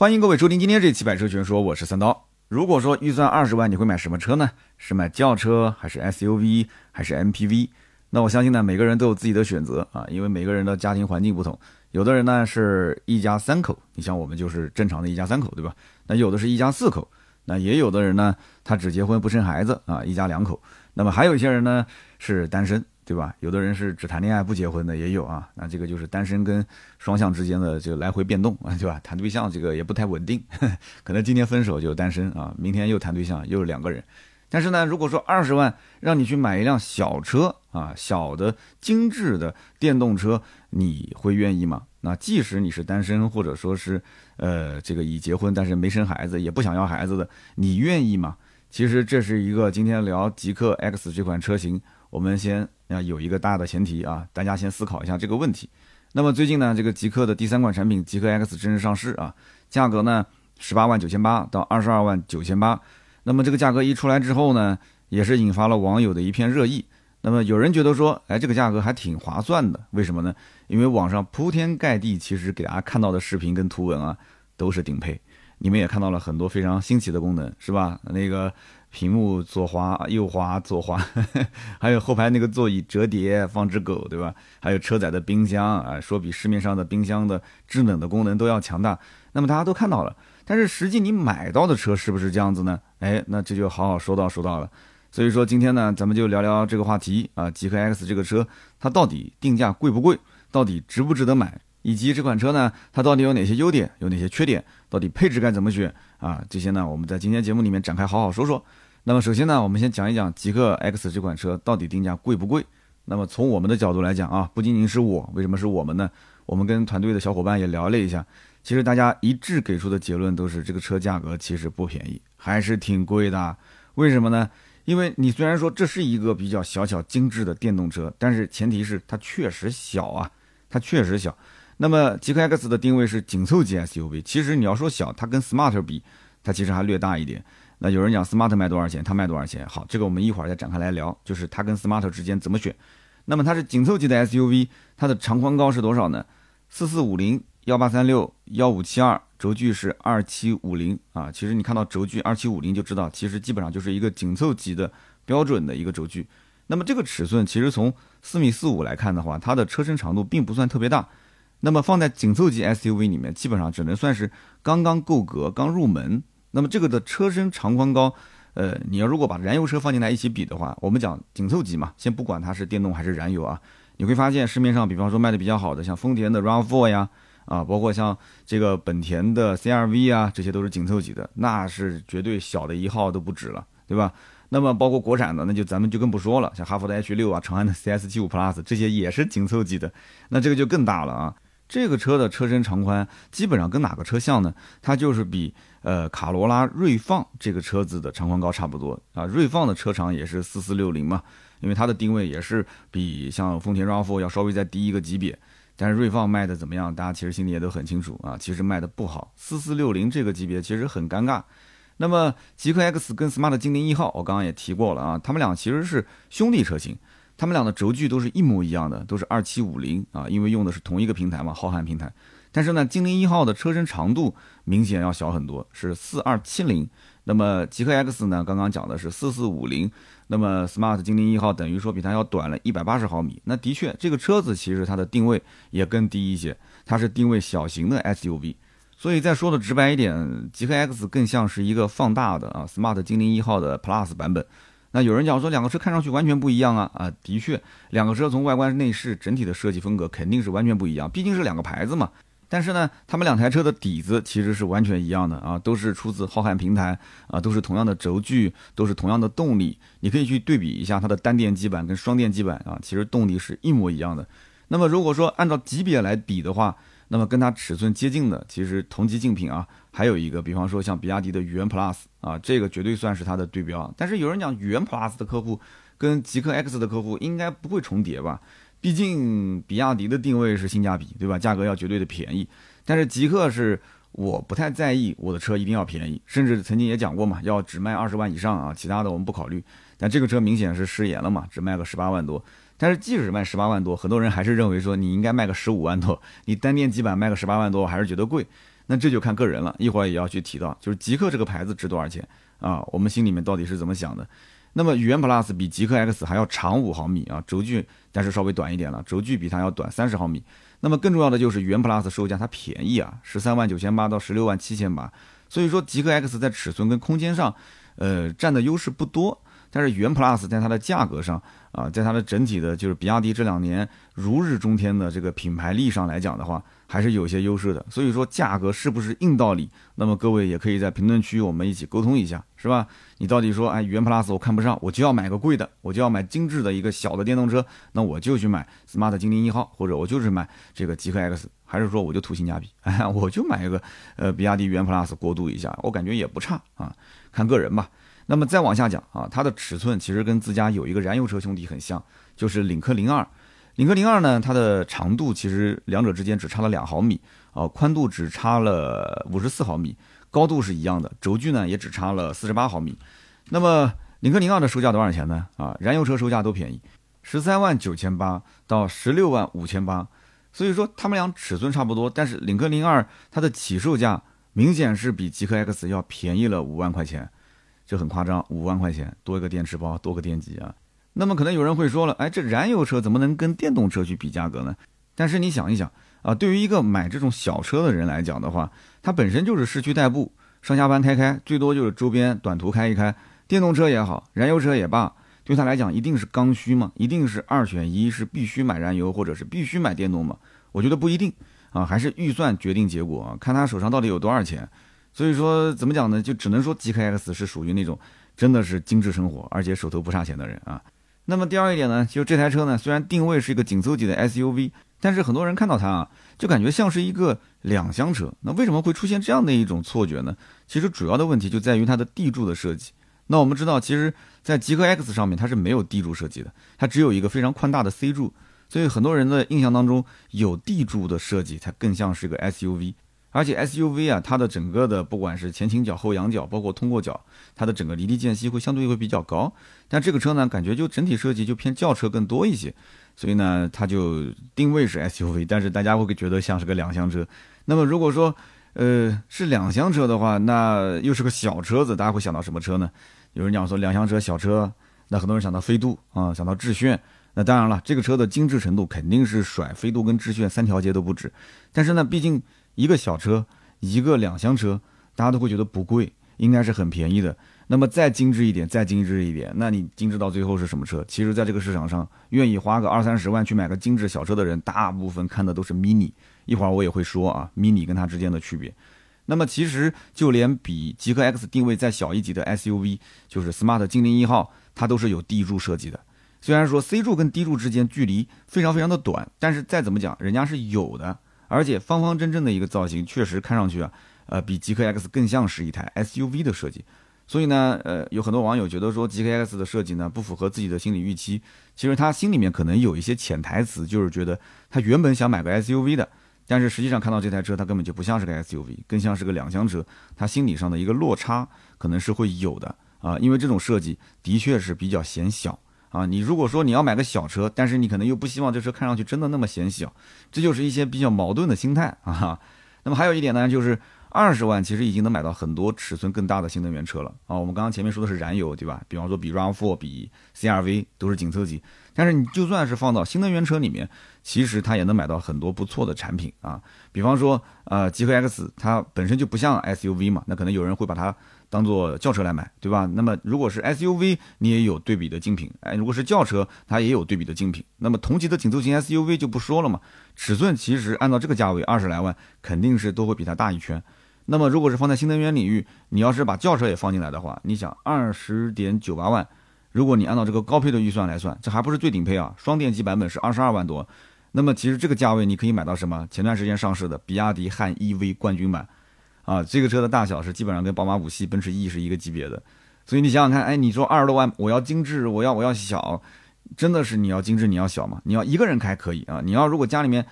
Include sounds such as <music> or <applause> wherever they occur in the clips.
欢迎各位收听今天这期百车全说，我是三刀。如果说预算二十万，你会买什么车呢？是买轿车还是 SUV 还是 MPV？那我相信呢，每个人都有自己的选择啊，因为每个人的家庭环境不同。有的人呢是一家三口，你像我们就是正常的一家三口，对吧？那有的是一家四口，那也有的人呢，他只结婚不生孩子啊，一家两口。那么还有一些人呢是单身。对吧？有的人是只谈恋爱不结婚的也有啊，那这个就是单身跟双向之间的这个来回变动啊，对吧？谈对象这个也不太稳定，<laughs> 可能今天分手就单身啊，明天又谈对象又是两个人。但是呢，如果说二十万让你去买一辆小车啊，小的精致的电动车，你会愿意吗？那即使你是单身或者说是呃这个已结婚但是没生孩子也不想要孩子的，你愿意吗？其实这是一个今天聊极客 X 这款车型，我们先。要有一个大的前提啊，大家先思考一下这个问题。那么最近呢，这个极客的第三款产品极客 X 正式上市啊，价格呢十八万九千八到二十二万九千八。那么这个价格一出来之后呢，也是引发了网友的一片热议。那么有人觉得说，哎，这个价格还挺划算的，为什么呢？因为网上铺天盖地，其实给大家看到的视频跟图文啊，都是顶配。你们也看到了很多非常新奇的功能，是吧？那个。屏幕左滑右滑左滑，<laughs> 还有后排那个座椅折叠放只狗，对吧？还有车载的冰箱啊，说比市面上的冰箱的制冷的功能都要强大。那么大家都看到了，但是实际你买到的车是不是这样子呢？哎，那这就好好说道说道了。所以说今天呢，咱们就聊聊这个话题啊，极客 X 这个车它到底定价贵不贵？到底值不值得买？以及这款车呢，它到底有哪些优点，有哪些缺点？到底配置该怎么选啊？这些呢，我们在今天节目里面展开好好说说。那么首先呢，我们先讲一讲极客 X 这款车到底定价贵不贵？那么从我们的角度来讲啊，不仅仅是我，为什么是我们呢？我们跟团队的小伙伴也聊了一下，其实大家一致给出的结论都是这个车价格其实不便宜，还是挺贵的。为什么呢？因为你虽然说这是一个比较小巧精致的电动车，但是前提是它确实小啊，它确实小。那么极客 X 的定位是紧凑级 SUV，其实你要说小，它跟 Smart 比，它其实还略大一点。那有人讲 smart 卖多少钱？它卖多少钱？好，这个我们一会儿再展开来聊，就是它跟 smart 之间怎么选。那么它是紧凑级的 SUV，它的长宽高是多少呢？四四五零幺八三六幺五七二，轴距是二七五零啊。其实你看到轴距二七五零就知道，其实基本上就是一个紧凑级的标准的一个轴距。那么这个尺寸其实从四米四五来看的话，它的车身长度并不算特别大。那么放在紧凑级 SUV 里面，基本上只能算是刚刚够格、刚入门。那么这个的车身长宽高，呃，你要如果把燃油车放进来一起比的话，我们讲紧凑级嘛，先不管它是电动还是燃油啊，你会发现市面上比方说卖的比较好的，像丰田的 RAV4 呀，啊，包括像这个本田的 CRV 啊，这些都是紧凑级的，那是绝对小的一号都不止了，对吧？那么包括国产的，那就咱们就更不说了，像哈弗的 H 六啊，长安的 CS75 Plus 这些也是紧凑级的，那这个就更大了啊。这个车的车身长宽基本上跟哪个车像呢？它就是比呃卡罗拉锐放这个车子的长宽高差不多啊。锐放的车长也是四四六零嘛，因为它的定位也是比像丰田 RAV4 要稍微再低一个级别。但是锐放卖的怎么样？大家其实心里也都很清楚啊，其实卖的不好。四四六零这个级别其实很尴尬。那么极氪 X 跟 smart 精灵一号，我刚刚也提过了啊，他们俩其实是兄弟车型。他们俩的轴距都是一模一样的，都是二七五零啊，因为用的是同一个平台嘛，浩瀚平台。但是呢，精灵一号的车身长度明显要小很多，是四二七零。那么极氪 X 呢，刚刚讲的是四四五零。那么 Smart 精灵一号等于说比它要短了一百八十毫米。那的确，这个车子其实它的定位也更低一些，它是定位小型的 SUV。所以再说的直白一点，极氪 X 更像是一个放大的啊 Smart 精灵一号的 Plus 版本。那有人讲说两个车看上去完全不一样啊啊，的确，两个车从外观内饰整体的设计风格肯定是完全不一样，毕竟是两个牌子嘛。但是呢，他们两台车的底子其实是完全一样的啊，都是出自浩瀚平台啊，都是同样的轴距，都是同样的动力。你可以去对比一下它的单电机版跟双电机版啊，其实动力是一模一样的。那么如果说按照级别来比的话，那么跟它尺寸接近的，其实同级竞品啊，还有一个，比方说像比亚迪的元 Plus 啊，这个绝对算是它的对标。但是有人讲元 Plus 的客户跟极客 X 的客户应该不会重叠吧？毕竟比亚迪的定位是性价比，对吧？价格要绝对的便宜。但是极客是我不太在意，我的车一定要便宜，甚至曾经也讲过嘛，要只卖二十万以上啊，其他的我们不考虑。但这个车明显是失言了嘛，只卖个十八万多。但是即使卖十八万多，很多人还是认为说你应该卖个十五万多，你单电机版卖个十八万多，我还是觉得贵。那这就看个人了。一会儿也要去提到，就是极客这个牌子值多少钱啊？我们心里面到底是怎么想的？那么语言 Plus 比极客 X 还要长五毫米啊，轴距但是稍微短一点了，轴距比它要短三十毫米。那么更重要的就是语言 Plus 售价它便宜啊，十三万九千八到十六万七千八。所以说极客 X 在尺寸跟空间上，呃，占的优势不多。但是元 Plus 在它的价格上啊，在它的整体的，就是比亚迪这两年如日中天的这个品牌力上来讲的话，还是有些优势的。所以说价格是不是硬道理？那么各位也可以在评论区我们一起沟通一下，是吧？你到底说，哎，元 Plus 我看不上，我就要买个贵的，我就要买精致的一个小的电动车，那我就去买 Smart 精灵一号，或者我就是买这个极客 X，还是说我就图性价比，哎，<laughs> 我就买一个呃比亚迪元 Plus 过渡一下，我感觉也不差啊，看个人吧。那么再往下讲啊，它的尺寸其实跟自家有一个燃油车兄弟很像，就是领克零二。领克零二呢，它的长度其实两者之间只差了两毫米啊，宽度只差了五十四毫米，高度是一样的，轴距呢也只差了四十八毫米。那么领克零二的售价多少钱呢？啊，燃油车售价都便宜，十三万九千八到十六万五千八。所以说他们俩尺寸差不多，但是领克零二它的起售价明显是比极客 X 要便宜了五万块钱。这很夸张，五万块钱多一个电池包，多个电机啊。那么可能有人会说了，哎，这燃油车怎么能跟电动车去比价格呢？但是你想一想啊，对于一个买这种小车的人来讲的话，他本身就是市区代步，上下班开开，最多就是周边短途开一开。电动车也好，燃油车也罢，对他来讲一定是刚需嘛，一定是二选一，是必须买燃油或者是必须买电动嘛？我觉得不一定啊，还是预算决定结果啊，看他手上到底有多少钱。所以说怎么讲呢？就只能说极客 X 是属于那种真的是精致生活，而且手头不差钱的人啊。那么第二一点呢，就这台车呢，虽然定位是一个紧凑级的 SUV，但是很多人看到它啊，就感觉像是一个两厢车。那为什么会出现这样的一种错觉呢？其实主要的问题就在于它的地柱的设计。那我们知道，其实，在极客 X 上面它是没有地柱设计的，它只有一个非常宽大的 C 柱。所以很多人的印象当中，有地柱的设计才更像是一个 SUV。而且 SUV 啊，它的整个的不管是前倾角、后仰角，包括通过角，它的整个离地间隙会相对会比较高。但这个车呢，感觉就整体设计就偏轿车更多一些，所以呢，它就定位是 SUV，<laughs> 但是大家会觉得像是个两厢车。那么如果说呃是两厢车的话，那又是个小车子，大家会想到什么车呢？有人讲说两厢车小车，那很多人想到飞度啊，想到致炫。那当然了，这个车的精致程度肯定是甩飞度跟致炫三条街都不止。但是呢，毕竟一个小车，一个两厢车，大家都会觉得不贵，应该是很便宜的。那么再精致一点，再精致一点，那你精致到最后是什么车？其实，在这个市场上，愿意花个二三十万去买个精致小车的人，大部分看的都是 mini。一会儿我也会说啊，mini 跟它之间的区别。那么其实就连比极客 X 定位再小一级的 SUV，就是 Smart 精灵一号，它都是有地柱设计的。虽然说 C 柱跟 D 柱之间距离非常非常的短，但是再怎么讲，人家是有的。而且方方正正的一个造型，确实看上去啊，呃，比极客 X 更像是一台 SUV 的设计。所以呢，呃，有很多网友觉得说极客 X 的设计呢不符合自己的心理预期。其实他心里面可能有一些潜台词，就是觉得他原本想买个 SUV 的，但是实际上看到这台车，它根本就不像是个 SUV，更像是个两厢车。他心理上的一个落差可能是会有的啊，因为这种设计的确是比较显小。啊，你如果说你要买个小车，但是你可能又不希望这车看上去真的那么显小，这就是一些比较矛盾的心态啊。那么还有一点呢，就是二十万其实已经能买到很多尺寸更大的新能源车了啊。我们刚刚前面说的是燃油，对吧？比方说比 RAV4、比 CRV 都是紧凑级，但是你就算是放到新能源车里面，其实它也能买到很多不错的产品啊。比方说，呃，极客 X 它本身就不像 SUV 嘛，那可能有人会把它。当做轿车来买，对吧？那么如果是 SUV，你也有对比的竞品。哎，如果是轿车，它也有对比的竞品。那么同级的紧凑型 SUV 就不说了嘛，尺寸其实按照这个价位二十来万，肯定是都会比它大一圈。那么如果是放在新能源领域，你要是把轿车也放进来的话，你想二十点九八万，如果你按照这个高配的预算来算，这还不是最顶配啊，双电机版本是二十二万多。那么其实这个价位你可以买到什么？前段时间上市的比亚迪汉 EV 冠军版。啊，这个车的大小是基本上跟宝马五系、奔驰 E 是一个级别的，所以你想想看，哎，你说二十多万，我要精致，我要我要小，真的是你要精致，你要小吗？你要一个人开可以啊，你要如果家里面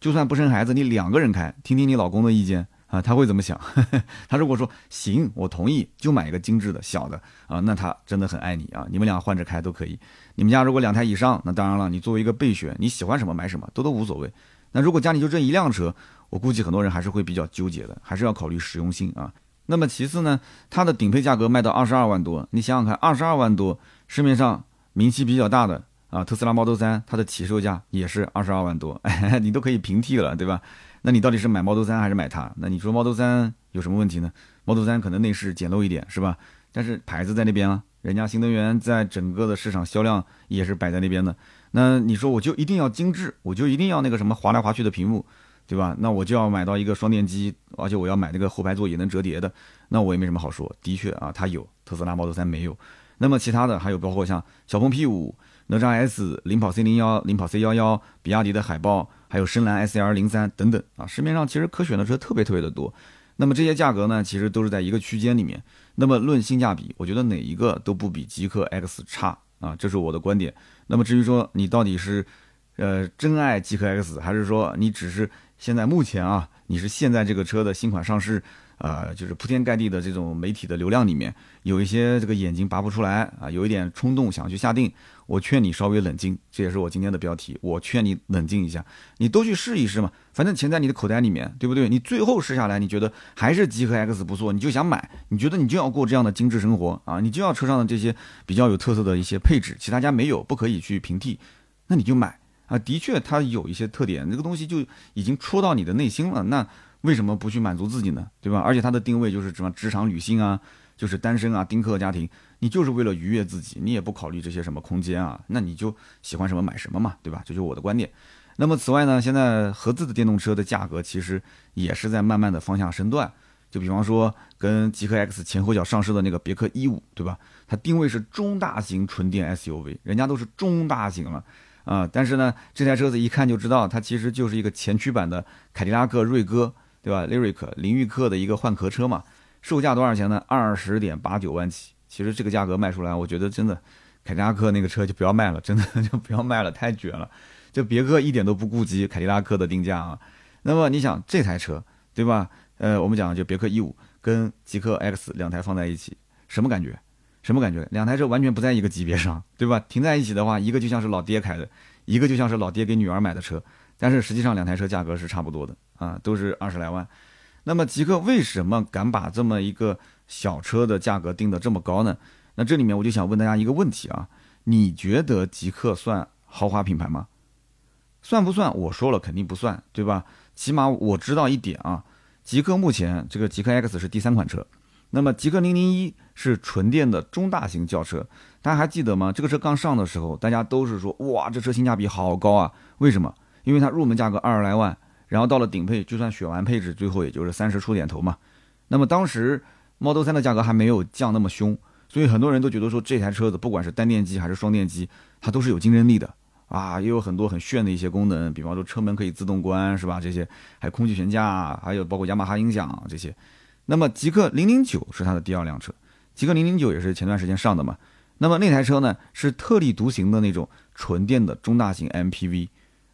就算不生孩子，你两个人开，听听你老公的意见啊，他会怎么想？<laughs> 他如果说行，我同意，就买一个精致的小的啊，那他真的很爱你啊，你们俩换着开都可以。你们家如果两台以上，那当然了，你作为一个备选，你喜欢什么买什么都都无所谓。那如果家里就这一辆车。我估计很多人还是会比较纠结的，还是要考虑实用性啊。那么其次呢，它的顶配价格卖到二十二万多，你想想看，二十二万多，市面上名气比较大的啊，特斯拉 Model 3，它的起售价也是二十二万多，<laughs> 你都可以平替了，对吧？那你到底是买 Model 3还是买它？那你说 Model 3有什么问题呢？Model 3可能内饰简陋一点，是吧？但是牌子在那边啊，人家新能源在整个的市场销量也是摆在那边的。那你说我就一定要精致，我就一定要那个什么滑来滑去的屏幕？对吧？那我就要买到一个双电机，而且我要买那个后排座椅能折叠的，那我也没什么好说。的确啊，它有特斯拉 Model 3没有。那么其他的还有包括像小鹏 P5、哪吒 S、领跑 C01、领跑 C11、比亚迪的海豹，还有深蓝 SL03 等等啊，市面上其实可选的车特别特别的多。那么这些价格呢，其实都是在一个区间里面。那么论性价比，我觉得哪一个都不比极客 X 差啊，这是我的观点。那么至于说你到底是，呃，真爱极客 X，还是说你只是？现在目前啊，你是现在这个车的新款上市，呃，就是铺天盖地的这种媒体的流量里面，有一些这个眼睛拔不出来啊，有一点冲动想去下定，我劝你稍微冷静，这也是我今天的标题，我劝你冷静一下，你都去试一试嘛，反正钱在你的口袋里面，对不对？你最后试下来，你觉得还是极氪 X 不错，你就想买，你觉得你就要过这样的精致生活啊，你就要车上的这些比较有特色的一些配置，其他家没有，不可以去平替，那你就买。啊，的确，它有一些特点，这个东西就已经戳到你的内心了。那为什么不去满足自己呢？对吧？而且它的定位就是什么职场女性啊，就是单身啊，丁克家庭，你就是为了愉悦自己，你也不考虑这些什么空间啊，那你就喜欢什么买什么嘛，对吧？这就是我的观点。那么此外呢，现在合资的电动车的价格其实也是在慢慢的方向升段。就比方说跟极客 X 前后脚上市的那个别克 E 五，对吧？它定位是中大型纯电 SUV，人家都是中大型了。啊，但是呢，这台车子一看就知道，它其实就是一个前驱版的凯迪拉克瑞歌，对吧？Lyric 林域克的一个换壳车嘛，售价多少钱呢？二十点八九万起。其实这个价格卖出来，我觉得真的，凯迪拉克那个车就不要卖了，真的 <laughs> 就不要卖了，太绝了。就别克一点都不顾及凯迪拉克的定价啊。那么你想这台车，对吧？呃，我们讲就别克 E 五跟极客 X 两台放在一起，什么感觉？什么感觉？两台车完全不在一个级别上，<laughs> 对吧？停在一起的话，一个就像是老爹开的，一个就像是老爹给女儿买的车。但是实际上两台车价格是差不多的啊，都是二十来万。那么极客为什么敢把这么一个小车的价格定得这么高呢？那这里面我就想问大家一个问题啊：你觉得极客算豪华品牌吗？算不算？我说了肯定不算，对吧？起码我知道一点啊，极客目前这个极客 X 是第三款车。那么极客零零一是纯电的中大型轿车，大家还记得吗？这个车刚上的时候，大家都是说哇，这车性价比好高啊！为什么？因为它入门价格二十来万，然后到了顶配，就算选完配置，最后也就是三十出点头嘛。那么当时 Model 三的价格还没有降那么凶，所以很多人都觉得说这台车子不管是单电机还是双电机，它都是有竞争力的啊，也有很多很炫的一些功能，比方说车门可以自动关，是吧？这些还有空气悬架，还有包括雅马哈音响这些。那么极客零零九是它的第二辆车，极客零零九也是前段时间上的嘛。那么那台车呢是特立独行的那种纯电的中大型 MPV。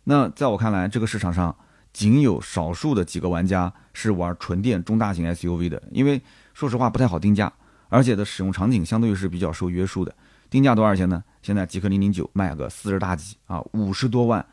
那在我看来，这个市场上仅有少数的几个玩家是玩纯电中大型 SUV 的，因为说实话不太好定价，而且的使用场景相对于是比较受约束的。定价多少钱呢？现在极客零零九卖个四十大几啊，五十多万。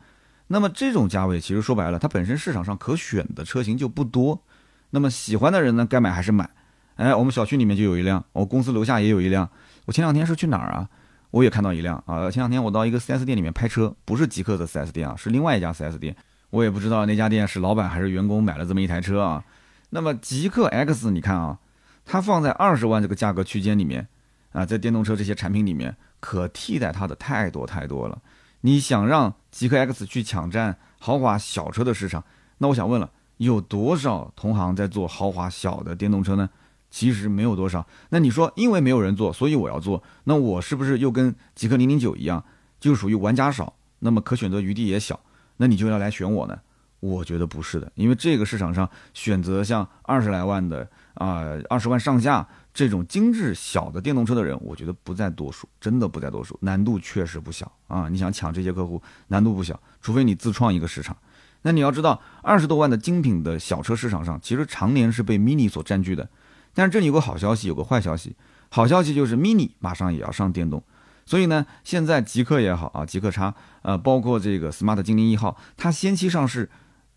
那么这种价位其实说白了，它本身市场上可选的车型就不多。那么喜欢的人呢，该买还是买。哎，我们小区里面就有一辆，我公司楼下也有一辆。我前两天是去哪儿啊？我也看到一辆啊。前两天我到一个 4S 店里面拍车，不是极客的 4S 店啊，是另外一家 4S 店。我也不知道那家店是老板还是员工买了这么一台车啊。那么极客 X，你看啊，它放在二十万这个价格区间里面啊，在电动车这些产品里面，可替代它的太多太多了。你想让极客 X 去抢占豪华小车的市场，那我想问了。有多少同行在做豪华小的电动车呢？其实没有多少。那你说，因为没有人做，所以我要做，那我是不是又跟极客零零九一样，就属于玩家少，那么可选择余地也小？那你就要来选我呢？我觉得不是的，因为这个市场上选择像二十来万的啊，二十万上下这种精致小的电动车的人，我觉得不在多数，真的不在多数，难度确实不小啊！你想抢这些客户，难度不小，除非你自创一个市场。那你要知道，二十多万的精品的小车市场上，其实常年是被 Mini 所占据的。但是这里有个好消息，有个坏消息。好消息就是 Mini 马上也要上电动，所以呢，现在极客也好啊，极客叉，呃，包括这个 Smart 精灵一号，它先期上市，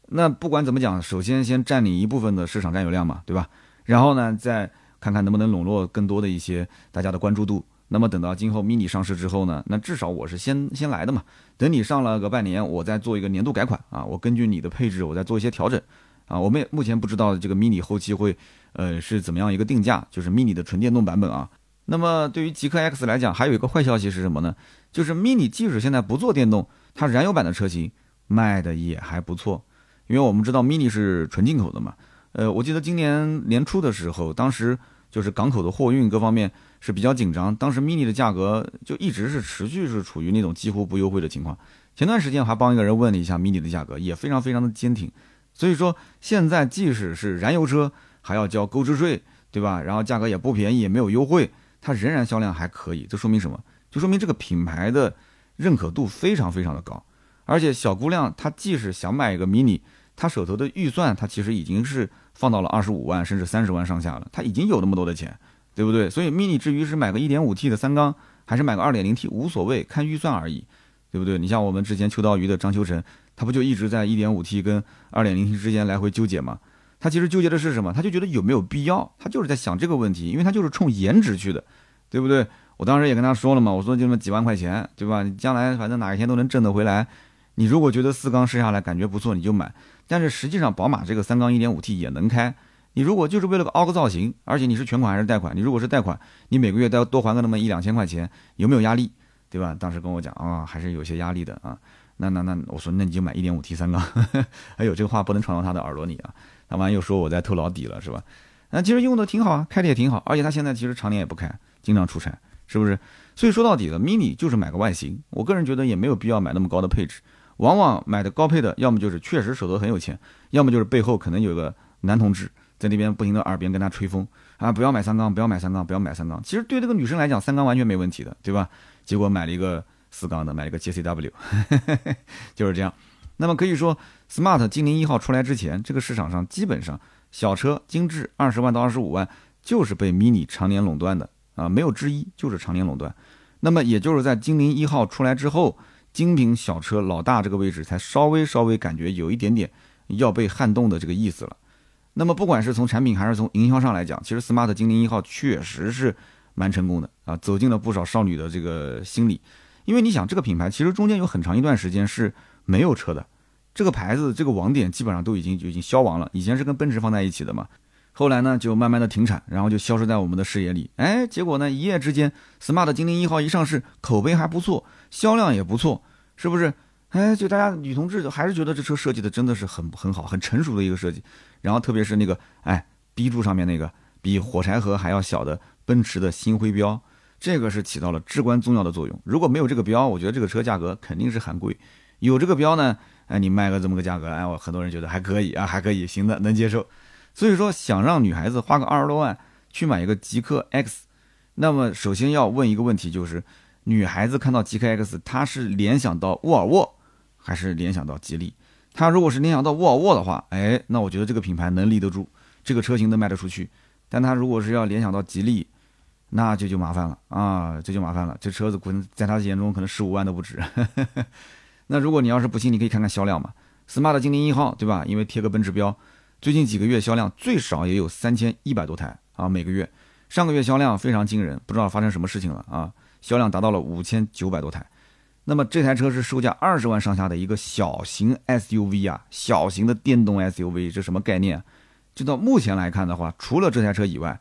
那不管怎么讲，首先先占领一部分的市场占有量嘛，对吧？然后呢，再看看能不能笼络更多的一些大家的关注度。那么等到今后 mini 上市之后呢，那至少我是先先来的嘛。等你上了个半年，我再做一个年度改款啊，我根据你的配置，我再做一些调整啊。我们也目前不知道这个 mini 后期会呃是怎么样一个定价，就是 mini 的纯电动版本啊。那么对于极客 X 来讲，还有一个坏消息是什么呢？就是 mini 即使现在不做电动，它燃油版的车型卖的也还不错，因为我们知道 mini 是纯进口的嘛。呃，我记得今年年初的时候，当时就是港口的货运各方面是比较紧张，当时 mini 的价格就一直是持续是处于那种几乎不优惠的情况。前段时间我还帮一个人问了一下 mini 的价格，也非常非常的坚挺。所以说现在即使是燃油车还要交购置税，对吧？然后价格也不便宜，也没有优惠。它仍然销量还可以，这说明什么？就说明这个品牌的认可度非常非常的高。而且小姑娘她即使想买一个 mini，他手头的预算他其实已经是放到了二十五万甚至三十万上下了，他已经有那么多的钱，对不对？所以 mini 至于是买个一点五 T 的三缸，还是买个二点零 T 无所谓，看预算而已，对不对？你像我们之前秋刀鱼的张秋成，他不就一直在一点五 T 跟二点零 T 之间来回纠结吗？他其实纠结的是什么？他就觉得有没有必要？他就是在想这个问题，因为他就是冲颜值去的，对不对？我当时也跟他说了嘛，我说就那么几万块钱，对吧？你将来反正哪一天都能挣得回来。你如果觉得四缸试下来感觉不错，你就买。但是实际上，宝马这个三缸一点五 T 也能开。你如果就是为了个凹个造型，而且你是全款还是贷款？你如果是贷款，你每个月都要多还个那么一两千块钱，有没有压力？对吧？当时跟我讲啊，还是有些压力的啊。那那那，我说那你就买一点五 T 三缸。<laughs> 哎呦，这个话不能传到他的耳朵里啊。他完又说我在偷老底了，是吧？那其实用的挺好啊，开的也挺好，而且他现在其实常年也不开，经常出差，是不是？所以说到底了，mini 就是买个外形，我个人觉得也没有必要买那么高的配置。往往买的高配的，要么就是确实手头很有钱，要么就是背后可能有个男同志在那边不停的耳边跟他吹风啊，不要买三缸，不要买三缸，不要买三缸。其实对这个女生来讲，三缸完全没问题的，对吧？结果买了一个四缸的，买了一个 JCW，<laughs> 就是这样。那么可以说，smart 精灵一号出来之前，这个市场上基本上小车精致二十万到二十五万就是被 mini 常年垄断的啊，没有之一，就是常年垄断。那么也就是在精灵一号出来之后，精品小车老大这个位置才稍微稍微感觉有一点点要被撼动的这个意思了。那么不管是从产品还是从营销上来讲，其实 smart 精灵一号确实是蛮成功的啊，走进了不少少女的这个心里。因为你想，这个品牌其实中间有很长一段时间是没有车的。这个牌子这个网点基本上都已经就已经消亡了。以前是跟奔驰放在一起的嘛，后来呢就慢慢的停产，然后就消失在我们的视野里。哎，结果呢一夜之间，smart 精灵一号一上市，口碑还不错，销量也不错，是不是？哎，就大家女同志还是觉得这车设计的真的是很很好，很成熟的一个设计。然后特别是那个哎 B 柱上面那个比火柴盒还要小的奔驰的星辉标，这个是起到了至关重要的作用。如果没有这个标，我觉得这个车价格肯定是很贵。有这个标呢？哎，你卖个这么个价格，哎，我很多人觉得还可以啊，还可以，行的，能接受。所以说，想让女孩子花个二十多万去买一个极客 X，那么首先要问一个问题，就是女孩子看到极客 X，她是联想到沃尔沃，还是联想到吉利？她如果是联想到沃尔沃的话，哎，那我觉得这个品牌能立得住，这个车型能卖得出去。但她如果是要联想到吉利，那这就麻烦了啊，这就麻烦了。这车子可能在她眼中可能十五万都不止。<laughs> 那如果你要是不信，你可以看看销量嘛，smart 精灵一号，对吧？因为贴个奔驰标，最近几个月销量最少也有三千一百多台啊，每个月。上个月销量非常惊人，不知道发生什么事情了啊，销量达到了五千九百多台。那么这台车是售价二十万上下的一个小型 SUV 啊，小型的电动 SUV，这什么概念？就到目前来看的话，除了这台车以外，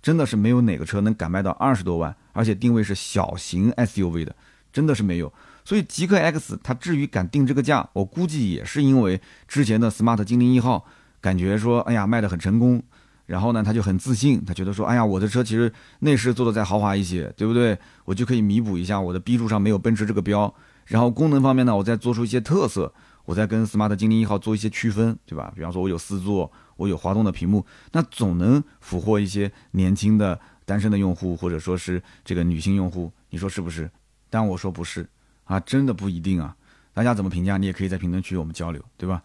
真的是没有哪个车能敢卖到二十多万，而且定位是小型 SUV 的，真的是没有。所以极客 X 它至于敢定这个价，我估计也是因为之前的 Smart 精灵一号感觉说，哎呀卖的很成功，然后呢他就很自信，他觉得说，哎呀我的车其实内饰做的再豪华一些，对不对？我就可以弥补一下我的 B 柱上没有奔驰这个标，然后功能方面呢，我再做出一些特色，我再跟 Smart 精灵一号做一些区分，对吧？比方说我有四座，我有滑动的屏幕，那总能俘获一些年轻的单身的用户，或者说是这个女性用户，你说是不是？但我说不是。啊，真的不一定啊！大家怎么评价？你也可以在评论区我们交流，对吧？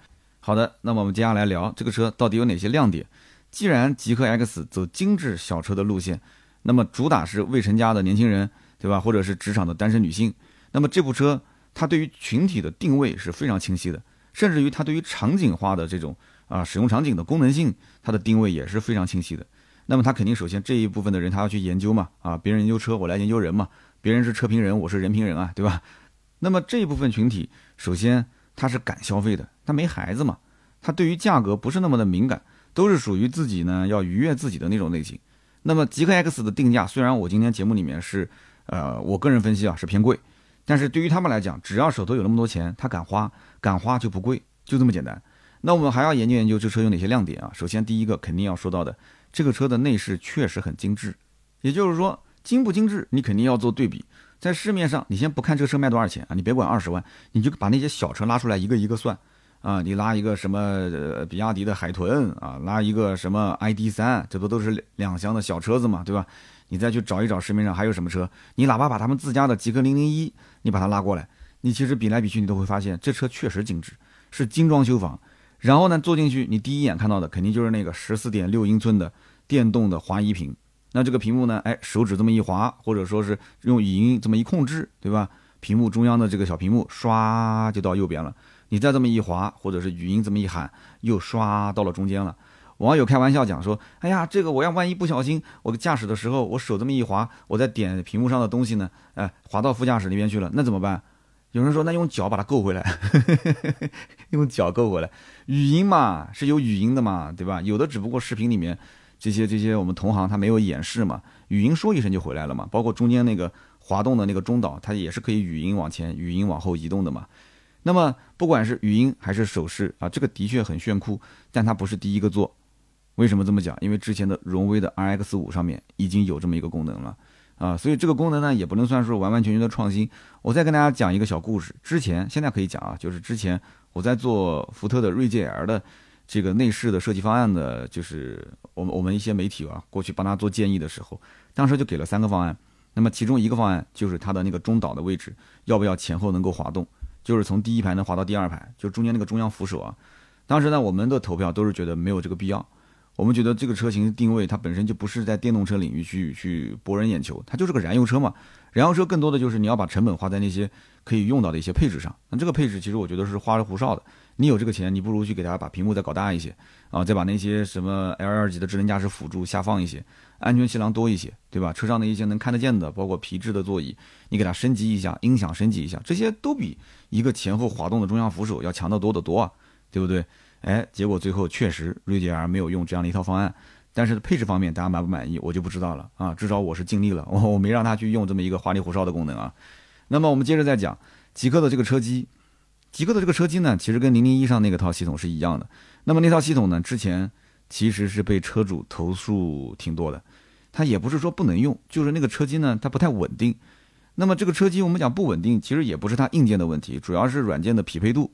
好的，那么我们接下来聊这个车到底有哪些亮点。既然极客 X 走精致小车的路线，那么主打是未成家的年轻人，对吧？或者是职场的单身女性，那么这部车它对于群体的定位是非常清晰的。甚至于它对于场景化的这种啊使用场景的功能性，它的定位也是非常清晰的。那么它肯定首先这一部分的人他要去研究嘛，啊，别人研究车，我来研究人嘛，别人是车评人，我是人评人啊，对吧？那么这一部分群体，首先他是敢消费的，他没孩子嘛，他对于价格不是那么的敏感，都是属于自己呢要愉悦自己的那种类型。那么极客 X 的定价，虽然我今天节目里面是，呃，我个人分析啊是偏贵，但是对于他们来讲，只要手头有那么多钱，他敢花，敢花就不贵，就这么简单。那我们还要研究研究这车有哪些亮点啊？首先第一个肯定要说到的。这个车的内饰确实很精致，也就是说精不精致，你肯定要做对比。在市面上，你先不看这个车卖多少钱啊，你别管二十万，你就把那些小车拉出来一个一个算啊。你拉一个什么比亚迪的海豚啊，拉一个什么 ID 三，这不都是两厢的小车子嘛，对吧？你再去找一找市面上还有什么车，你哪怕把他们自家的极氪零零一，你把它拉过来，你其实比来比去，你都会发现这车确实精致，是精装修房。然后呢，坐进去，你第一眼看到的肯定就是那个十四点六英寸的。电动的滑移屏，那这个屏幕呢？哎，手指这么一滑，或者说是用语音这么一控制，对吧？屏幕中央的这个小屏幕刷就到右边了，你再这么一滑，或者是语音这么一喊，又刷到了中间了。网友开玩笑讲说：“哎呀，这个我要万一不小心，我驾驶的时候我手这么一滑，我在点屏幕上的东西呢，哎，滑到副驾驶那边去了，那怎么办？”有人说：“那用脚把它够回来，<laughs> 用脚够回来。语音嘛是有语音的嘛，对吧？有的只不过视频里面。”这些这些我们同行他没有演示嘛，语音说一声就回来了嘛，包括中间那个滑动的那个中岛，它也是可以语音往前、语音往后移动的嘛。那么不管是语音还是手势啊，这个的确很炫酷，但它不是第一个做。为什么这么讲？因为之前的荣威的 RX 五上面已经有这么一个功能了啊，所以这个功能呢也不能算是完完全全的创新。我再跟大家讲一个小故事，之前现在可以讲啊，就是之前我在做福特的锐界 L 的。这个内饰的设计方案的，就是我们我们一些媒体啊，过去帮他做建议的时候，当时就给了三个方案。那么其中一个方案就是它的那个中岛的位置要不要前后能够滑动，就是从第一排能滑到第二排，就中间那个中央扶手啊。当时呢，我们的投票都是觉得没有这个必要。我们觉得这个车型定位它本身就不是在电动车领域去去博人眼球，它就是个燃油车嘛。燃油车更多的就是你要把成本花在那些可以用到的一些配置上。那这个配置其实我觉得是花里胡哨的。你有这个钱，你不如去给他把屏幕再搞大一些啊，再把那些什么 L 二级的智能驾驶辅助下放一些，安全气囊多一些，对吧？车上的一些能看得见的，包括皮质的座椅，你给它升级一下，音响升级一下，这些都比一个前后滑动的中央扶手要强得多得多啊，对不对？哎，结果最后确实锐界 R 没有用这样的一套方案，但是配置方面大家满不满意，我就不知道了啊。至少我是尽力了，我 <laughs> 我没让他去用这么一个花里胡哨的功能啊。那么我们接着再讲极客的这个车机。极客的这个车机呢，其实跟零零一上那个套系统是一样的。那么那套系统呢，之前其实是被车主投诉挺多的。它也不是说不能用，就是那个车机呢，它不太稳定。那么这个车机我们讲不稳定，其实也不是它硬件的问题，主要是软件的匹配度。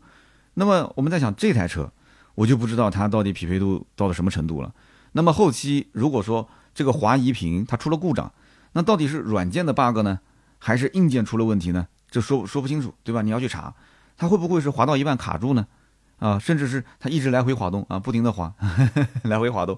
那么我们在想这台车，我就不知道它到底匹配度到了什么程度了。那么后期如果说这个滑移屏它出了故障，那到底是软件的 bug 呢，还是硬件出了问题呢？这说说不清楚，对吧？你要去查。它会不会是滑到一半卡住呢？啊，甚至是它一直来回滑动啊，不停的滑，<laughs> 来回滑动。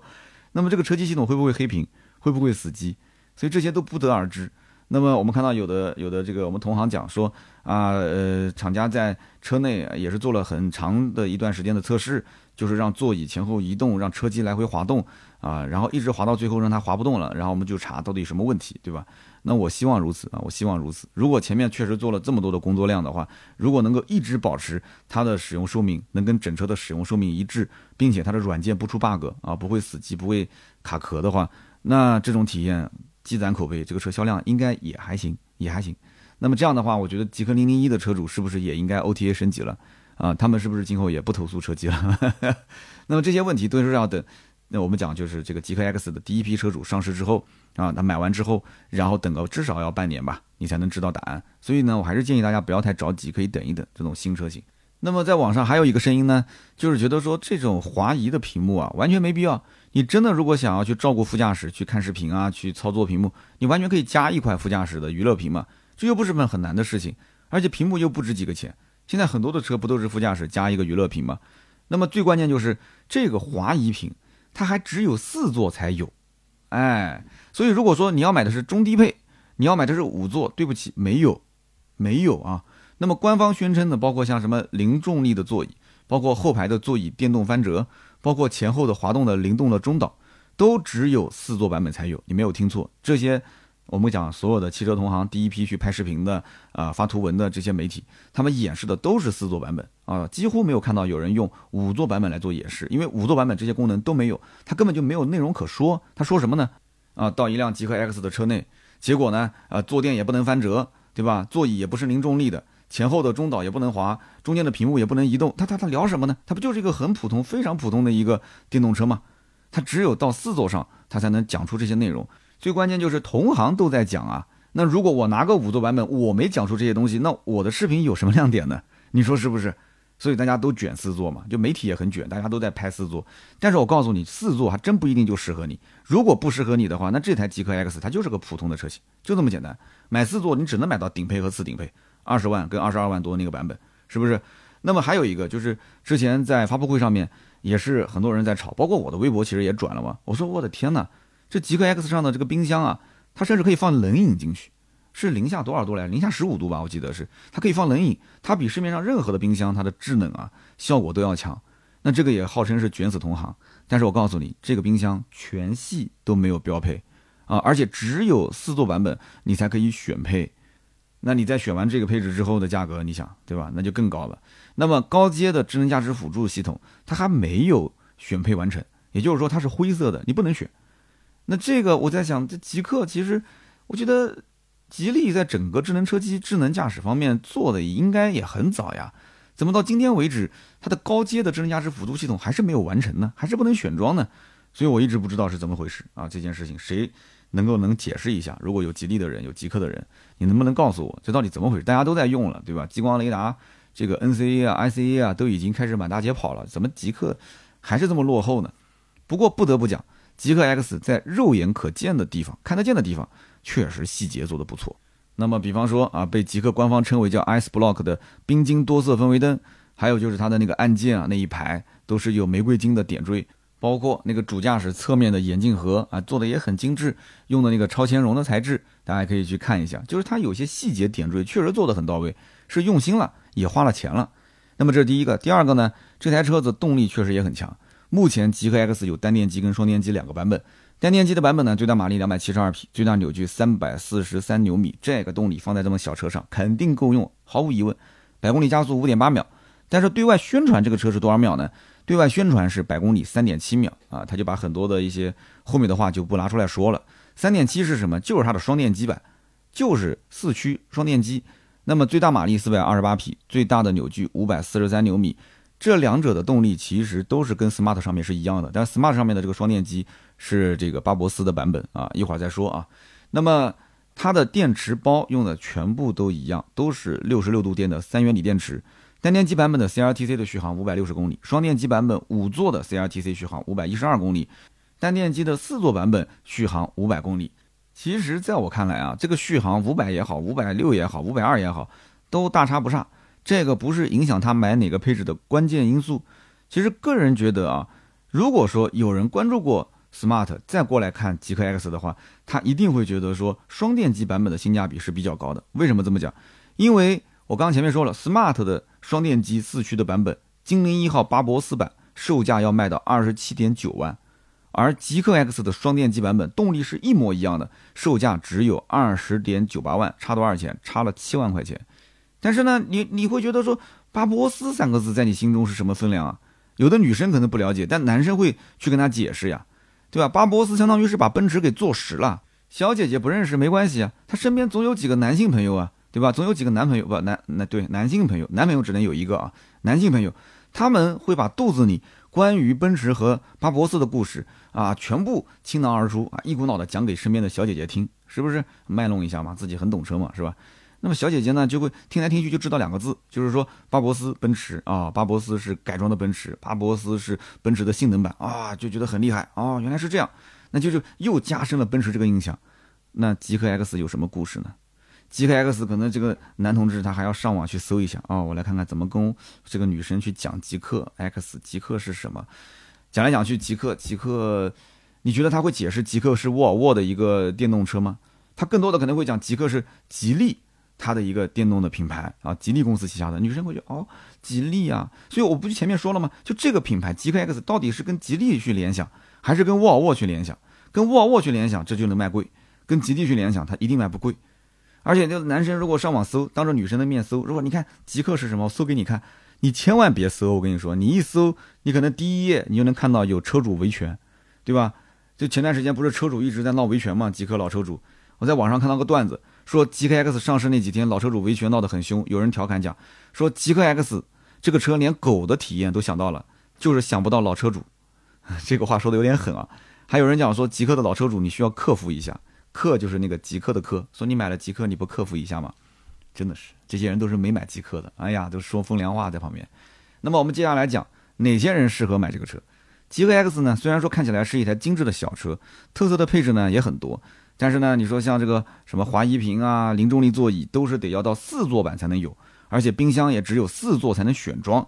那么这个车机系统会不会黑屏？会不会死机？所以这些都不得而知。那么我们看到有的有的这个我们同行讲说啊，呃，厂家在车内也是做了很长的一段时间的测试，就是让座椅前后移动，让车机来回滑动啊，然后一直滑到最后让它滑不动了，然后我们就查到底什么问题，对吧？那我希望如此啊，我希望如此。如果前面确实做了这么多的工作量的话，如果能够一直保持它的使用寿命能跟整车的使用寿命一致，并且它的软件不出 bug 啊，不会死机，不会卡壳的话，那这种体验积攒口碑，这个车销量应该也还行，也还行。那么这样的话，我觉得极氪零零一的车主是不是也应该 OTA 升级了啊？他们是不是今后也不投诉车机了？<laughs> 那么这些问题都是要等。那我们讲就是这个极客 X 的第一批车主上市之后啊，他买完之后，然后等个至少要半年吧，你才能知道答案。所以呢，我还是建议大家不要太着急，可以等一等这种新车型。那么在网上还有一个声音呢，就是觉得说这种滑移的屏幕啊，完全没必要。你真的如果想要去照顾副驾驶去看视频啊，去操作屏幕，你完全可以加一块副驾驶的娱乐屏嘛，这又不是份很难的事情，而且屏幕又不值几个钱。现在很多的车不都是副驾驶加一个娱乐屏吗？那么最关键就是这个滑移屏。它还只有四座才有，哎，所以如果说你要买的是中低配，你要买的是五座，对不起，没有，没有啊。那么官方宣称的，包括像什么零重力的座椅、包括后排的座椅电动翻折，包括前后的滑动的灵动的中岛，都只有四座版本才有。你没有听错，这些我们讲所有的汽车同行第一批去拍视频的啊发图文的这些媒体，他们演示的都是四座版本啊，几乎没有看到有人用五座版本来做演示，因为五座版本这些功能都没有，它根本就没有内容可说。他说什么呢？啊，到一辆极客 X 的车内，结果呢，啊坐垫也不能翻折，对吧？座椅也不是零重力的。前后的中岛也不能滑，中间的屏幕也不能移动，他他他聊什么呢？他不就是一个很普通、非常普通的一个电动车吗？他只有到四座上，他才能讲出这些内容。最关键就是同行都在讲啊，那如果我拿个五座版本，我没讲出这些东西，那我的视频有什么亮点呢？<laughs> 你说是不是？所以大家都卷四座嘛，就媒体也很卷，大家都在拍四座。但是我告诉你，四座还真不一定就适合你。如果不适合你的话，那这台极客 X 它就是个普通的车型，就这么简单。买四座你只能买到顶配和次顶配。二十万跟二十二万多那个版本是不是？那么还有一个就是之前在发布会上面也是很多人在吵，包括我的微博其实也转了嘛。我说我的天呐，这极客 X 上的这个冰箱啊，它甚至可以放冷饮进去，是零下多少度来？零下十五度吧，我记得是，它可以放冷饮，它比市面上任何的冰箱它的制冷啊效果都要强。那这个也号称是卷死同行，但是我告诉你，这个冰箱全系都没有标配啊，而且只有四座版本你才可以选配。那你在选完这个配置之后的价格，你想对吧？那就更高了。那么高阶的智能驾驶辅助系统，它还没有选配完成，也就是说它是灰色的，你不能选。那这个我在想，这极客其实，我觉得吉利在整个智能车机、智能驾驶方面做的应该也很早呀，怎么到今天为止，它的高阶的智能驾驶辅助系统还是没有完成呢？还是不能选装呢？所以我一直不知道是怎么回事啊！这件事情谁？能够能解释一下，如果有吉利的人，有极客的人，你能不能告诉我这到底怎么回事？大家都在用了，对吧？激光雷达，这个 NCA 啊、ICA 啊，都已经开始满大街跑了，怎么极客还是这么落后呢？不过不得不讲，极客 X 在肉眼可见的地方、看得见的地方，确实细节做得不错。那么，比方说啊，被极客官方称为叫 Ice Block 的冰晶多色氛围灯，还有就是它的那个按键啊，那一排都是有玫瑰金的点缀。包括那个主驾驶侧面的眼镜盒啊，做的也很精致，用的那个超纤绒的材质，大家可以去看一下。就是它有些细节点缀，确实做的很到位，是用心了，也花了钱了。那么这是第一个，第二个呢，这台车子动力确实也很强。目前极客 X 有单电机跟双电机两个版本，单电机的版本呢，最大马力两百七十二匹，最大扭矩三百四十三牛米，这个动力放在这么小车上肯定够用，毫无疑问，百公里加速五点八秒。但是对外宣传这个车是多少秒呢？对外宣传是百公里三点七秒啊，他就把很多的一些后面的话就不拿出来说了。三点七是什么？就是它的双电机版，就是四驱双电机。那么最大马力四百二十八匹，最大的扭矩五百四十三牛米。这两者的动力其实都是跟 Smart 上面是一样的，但 Smart 上面的这个双电机是这个巴博斯的版本啊，一会儿再说啊。那么它的电池包用的全部都一样，都是六十六度电的三元锂电池。单电机版本的 CLTC 的续航五百六十公里，双电机版本五座的 CLTC 续航五百一十二公里，单电机的四座版本续航五百公里。其实，在我看来啊，这个续航五百也好，五百六也好，五百二也好，都大差不差。这个不是影响他买哪个配置的关键因素。其实，个人觉得啊，如果说有人关注过 Smart 再过来看极客 X 的话，他一定会觉得说双电机版本的性价比是比较高的。为什么这么讲？因为我刚刚前面说了，Smart 的双电机四驱的版本，精灵一号巴博斯版售价要卖到二十七点九万，而极客 X 的双电机版本动力是一模一样的，售价只有二十点九八万，差多少钱？差了七万块钱。但是呢，你你会觉得说巴博斯三个字在你心中是什么分量啊？有的女生可能不了解，但男生会去跟他解释呀，对吧？巴博斯相当于是把奔驰给坐实了。小姐姐不认识没关系啊，她身边总有几个男性朋友啊。对吧？总有几个男朋友不男那对男性朋友，男朋友只能有一个啊。男性朋友他们会把肚子里关于奔驰和巴博斯的故事啊，全部倾囊而出啊，一股脑的讲给身边的小姐姐听，是不是卖弄一下嘛？自己很懂车嘛，是吧？那么小姐姐呢，就会听来听去就知道两个字，就是说巴博斯奔驰啊，巴博斯是改装的奔驰，巴博斯是奔驰的性能版啊，就觉得很厉害啊。原来是这样，那就是又加深了奔驰这个印象。那极客 X 有什么故事呢？G K X 可能这个男同志他还要上网去搜一下啊，我来看看怎么跟这个女生去讲极客 X，极客是什么？讲来讲去，极客极客，你觉得他会解释极客是沃尔沃的一个电动车吗？他更多的可能会讲极客是吉利它的一个电动的品牌啊，吉利公司旗下的女生会觉得哦，吉利啊，所以我不就前面说了吗？就这个品牌极客 X 到底是跟吉利去联想，还是跟沃尔沃去联想？跟沃尔沃去联想，这就能卖贵；跟吉利去联想，它一定卖不贵。而且，就男生如果上网搜，当着女生的面搜，如果你看极客是什么，我搜给你看，你千万别搜。我跟你说，你一搜，你可能第一页你就能看到有车主维权，对吧？就前段时间不是车主一直在闹维权嘛？极客老车主，我在网上看到个段子，说极客 X 上市那几天，老车主维权闹得很凶。有人调侃讲，说极客 X 这个车连狗的体验都想到了，就是想不到老车主。<laughs> 这个话说的有点狠啊。还有人讲说，极客的老车主你需要克服一下。克就是那个极客的克，说你买了极客，你不克服一下吗？真的是，这些人都是没买极客的。哎呀，都说风凉话在旁边。那么我们接下来讲哪些人适合买这个车？极客 X 呢？虽然说看起来是一台精致的小车，特色的配置呢也很多，但是呢，你说像这个什么华谊屏啊、零重力座椅，都是得要到四座版才能有，而且冰箱也只有四座才能选装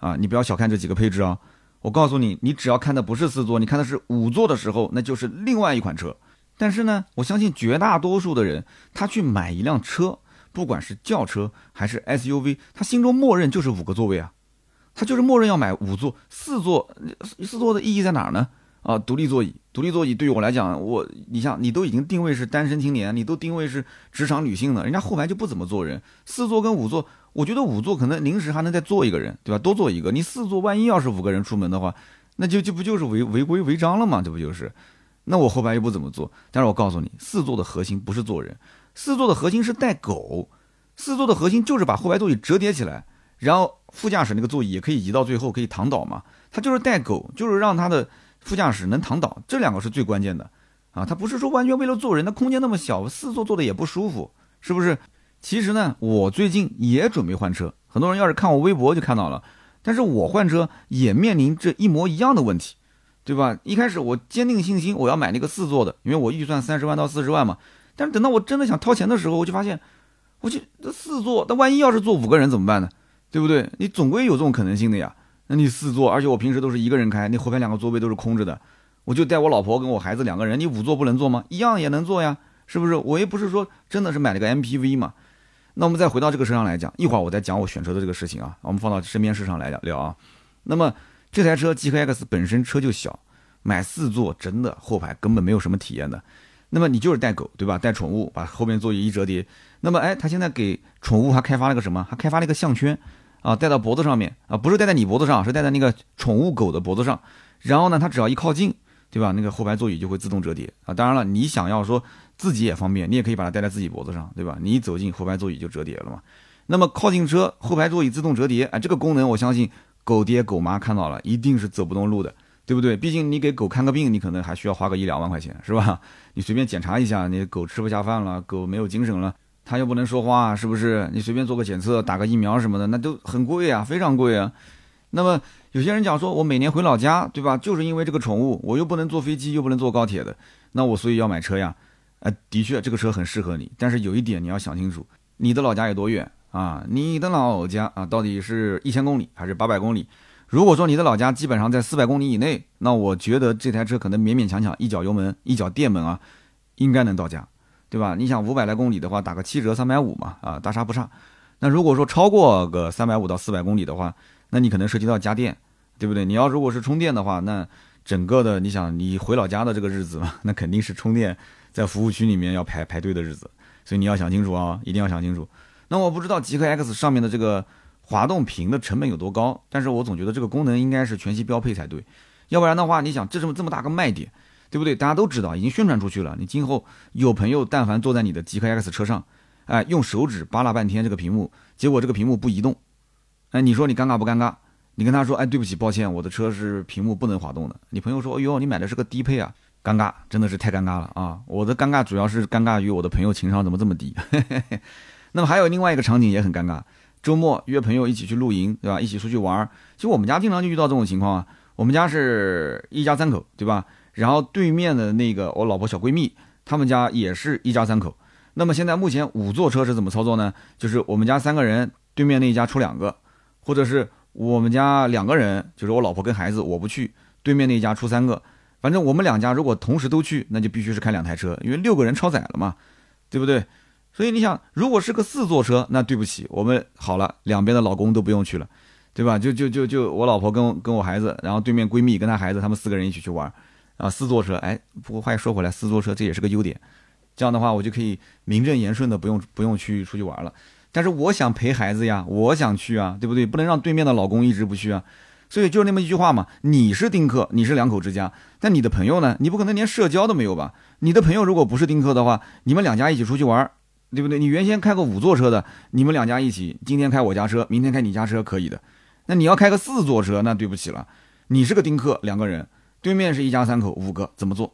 啊！你不要小看这几个配置啊！我告诉你，你只要看的不是四座，你看的是五座的时候，那就是另外一款车。但是呢，我相信绝大多数的人，他去买一辆车，不管是轿车还是 SUV，他心中默认就是五个座位啊，他就是默认要买五座、四座。四座的意义在哪儿呢？啊，独立座椅，独立座椅对于我来讲，我你像你都已经定位是单身青年，你都定位是职场女性了，人家后排就不怎么坐人。四座跟五座，我觉得五座可能临时还能再坐一个人，对吧？多坐一个。你四座，万一要是五个人出门的话，那就就不就是违违规违章了吗？这不就是？那我后排又不怎么坐，但是我告诉你，四座的核心不是坐人，四座的核心是带狗，四座的核心就是把后排座椅折叠起来，然后副驾驶那个座椅也可以移到最后可以躺倒嘛，它就是带狗，就是让它的副驾驶能躺倒，这两个是最关键的，啊，它不是说完全为了坐人，那空间那么小，四座坐的也不舒服，是不是？其实呢，我最近也准备换车，很多人要是看我微博就看到了，但是我换车也面临这一模一样的问题。对吧？一开始我坚定信心，我要买那个四座的，因为我预算三十万到四十万嘛。但是等到我真的想掏钱的时候，我就发现，我去这四座，那万一要是坐五个人怎么办呢？对不对？你总归有这种可能性的呀。那你四座，而且我平时都是一个人开，那后排两个座位都是空着的，我就带我老婆跟我孩子两个人，你五座不能坐吗？一样也能坐呀，是不是？我也不是说真的是买了个 MPV 嘛。那我们再回到这个车上来讲，一会儿我再讲我选车的这个事情啊，我们放到身边事上来聊聊啊。那么。这台车极客 X 本身车就小，买四座真的后排根本没有什么体验的。那么你就是带狗对吧？带宠物，把后面座椅一折叠。那么哎，他现在给宠物还开发了个什么？还开发了一个项圈啊，戴到脖子上面啊，不是戴在你脖子上，是戴在那个宠物狗的脖子上。然后呢，它只要一靠近，对吧？那个后排座椅就会自动折叠啊。当然了，你想要说自己也方便，你也可以把它戴在自己脖子上，对吧？你一走近，后排座椅就折叠了嘛。那么靠近车，后排座椅自动折叠，啊，这个功能我相信。狗爹狗妈看到了，一定是走不动路的，对不对？毕竟你给狗看个病，你可能还需要花个一两万块钱，是吧？<laughs> 你随便检查一下，你狗吃不下饭了，狗没有精神了，它又不能说话，是不是？你随便做个检测，打个疫苗什么的，那都很贵啊，非常贵啊。那么有些人讲说，我每年回老家，对吧？就是因为这个宠物，我又不能坐飞机，又不能坐高铁的，那我所以要买车呀。呃，的确，这个车很适合你，但是有一点你要想清楚，你的老家有多远？啊，你的老家啊，到底是一千公里还是八百公里？如果说你的老家基本上在四百公里以内，那我觉得这台车可能勉勉强强一脚油门一脚电门啊，应该能到家，对吧？你想五百来公里的话，打个七折三百五嘛，啊，大差不差。那如果说超过个三百五到四百公里的话，那你可能涉及到家电，对不对？你要如果是充电的话，那整个的你想你回老家的这个日子嘛，那肯定是充电在服务区里面要排排队的日子，所以你要想清楚啊，一定要想清楚。那我不知道极客 X 上面的这个滑动屏的成本有多高，但是我总觉得这个功能应该是全系标配才对，要不然的话，你想这这么这么大个卖点，对不对？大家都知道，已经宣传出去了。你今后有朋友但凡坐在你的极客 X 车上，哎，用手指扒拉半天这个屏幕，结果这个屏幕不移动，哎，你说你尴尬不尴尬？你跟他说，哎，对不起，抱歉，我的车是屏幕不能滑动的。你朋友说，哎呦，你买的是个低配啊，尴尬，真的是太尴尬了啊！我的尴尬主要是尴尬于我的朋友情商怎么这么低。<laughs> 那么还有另外一个场景也很尴尬，周末约朋友一起去露营，对吧？一起出去玩儿。其实我们家经常就遇到这种情况啊。我们家是一家三口，对吧？然后对面的那个我老婆小闺蜜，他们家也是一家三口。那么现在目前五座车是怎么操作呢？就是我们家三个人，对面那一家出两个，或者是我们家两个人，就是我老婆跟孩子，我不去，对面那一家出三个。反正我们两家如果同时都去，那就必须是开两台车，因为六个人超载了嘛，对不对？所以你想，如果是个四座车，那对不起，我们好了，两边的老公都不用去了，对吧？就就就就我老婆跟跟我孩子，然后对面闺蜜跟她孩子，他们四个人一起去玩，啊，四座车，哎，不过话又说回来，四座车这也是个优点，这样的话我就可以名正言顺的不用不用去出去玩了。但是我想陪孩子呀，我想去啊，对不对？不能让对面的老公一直不去啊。所以就是那么一句话嘛，你是丁克，你是两口之家，但你的朋友呢？你不可能连社交都没有吧？你的朋友如果不是丁克的话，你们两家一起出去玩，对不对？你原先开个五座车的，你们两家一起，今天开我家车，明天开你家车可以的。那你要开个四座车，那对不起了，你是个丁克，两个人，对面是一家三口五个，怎么做？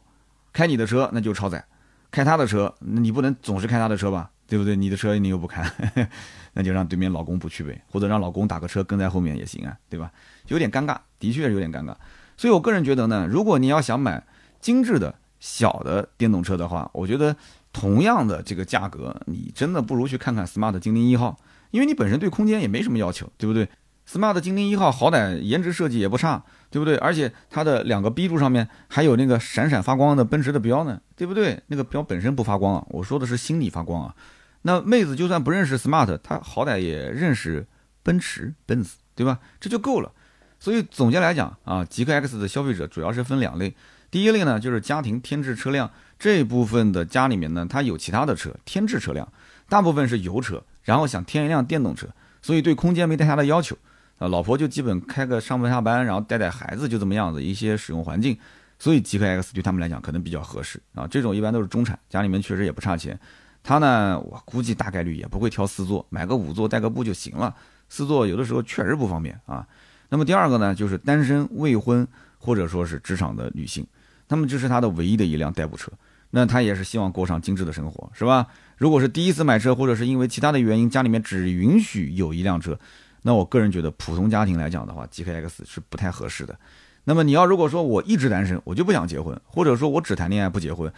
开你的车那就超载，开他的车，那你不能总是开他的车吧？对不对？你的车你又不开，<laughs> 那就让对面老公不去呗，或者让老公打个车跟在后面也行啊，对吧？有点尴尬，的确有点尴尬。所以我个人觉得呢，如果你要想买精致的小的电动车的话，我觉得同样的这个价格，你真的不如去看看 smart 精灵一号，因为你本身对空间也没什么要求，对不对？smart 精灵一号好歹颜值设计也不差，对不对？而且它的两个 B 柱上面还有那个闪闪发光的奔驰的标呢，对不对？那个标本身不发光啊，我说的是心理发光啊。那妹子就算不认识 smart，她好歹也认识奔驰、奔驰，对吧？这就够了。所以总结来讲啊，极客 X 的消费者主要是分两类。第一类呢，就是家庭添置车辆这部分的家里面呢，他有其他的车添置车辆，大部分是油车，然后想添一辆电动车，所以对空间没太大的要求啊。老婆就基本开个上班下班，然后带带孩子就这么样子一些使用环境，所以极客 X 对他们来讲可能比较合适啊。这种一般都是中产，家里面确实也不差钱。他呢，我估计大概率也不会挑四座，买个五座带个步就行了。四座有的时候确实不方便啊。那么第二个呢，就是单身未婚或者说是职场的女性，那么这是他的唯一的一辆代步车。那他也是希望过上精致的生活，是吧？如果是第一次买车，或者是因为其他的原因，家里面只允许有一辆车，那我个人觉得普通家庭来讲的话，G K X 是不太合适的。那么你要如果说我一直单身，我就不想结婚，或者说我只谈恋爱不结婚。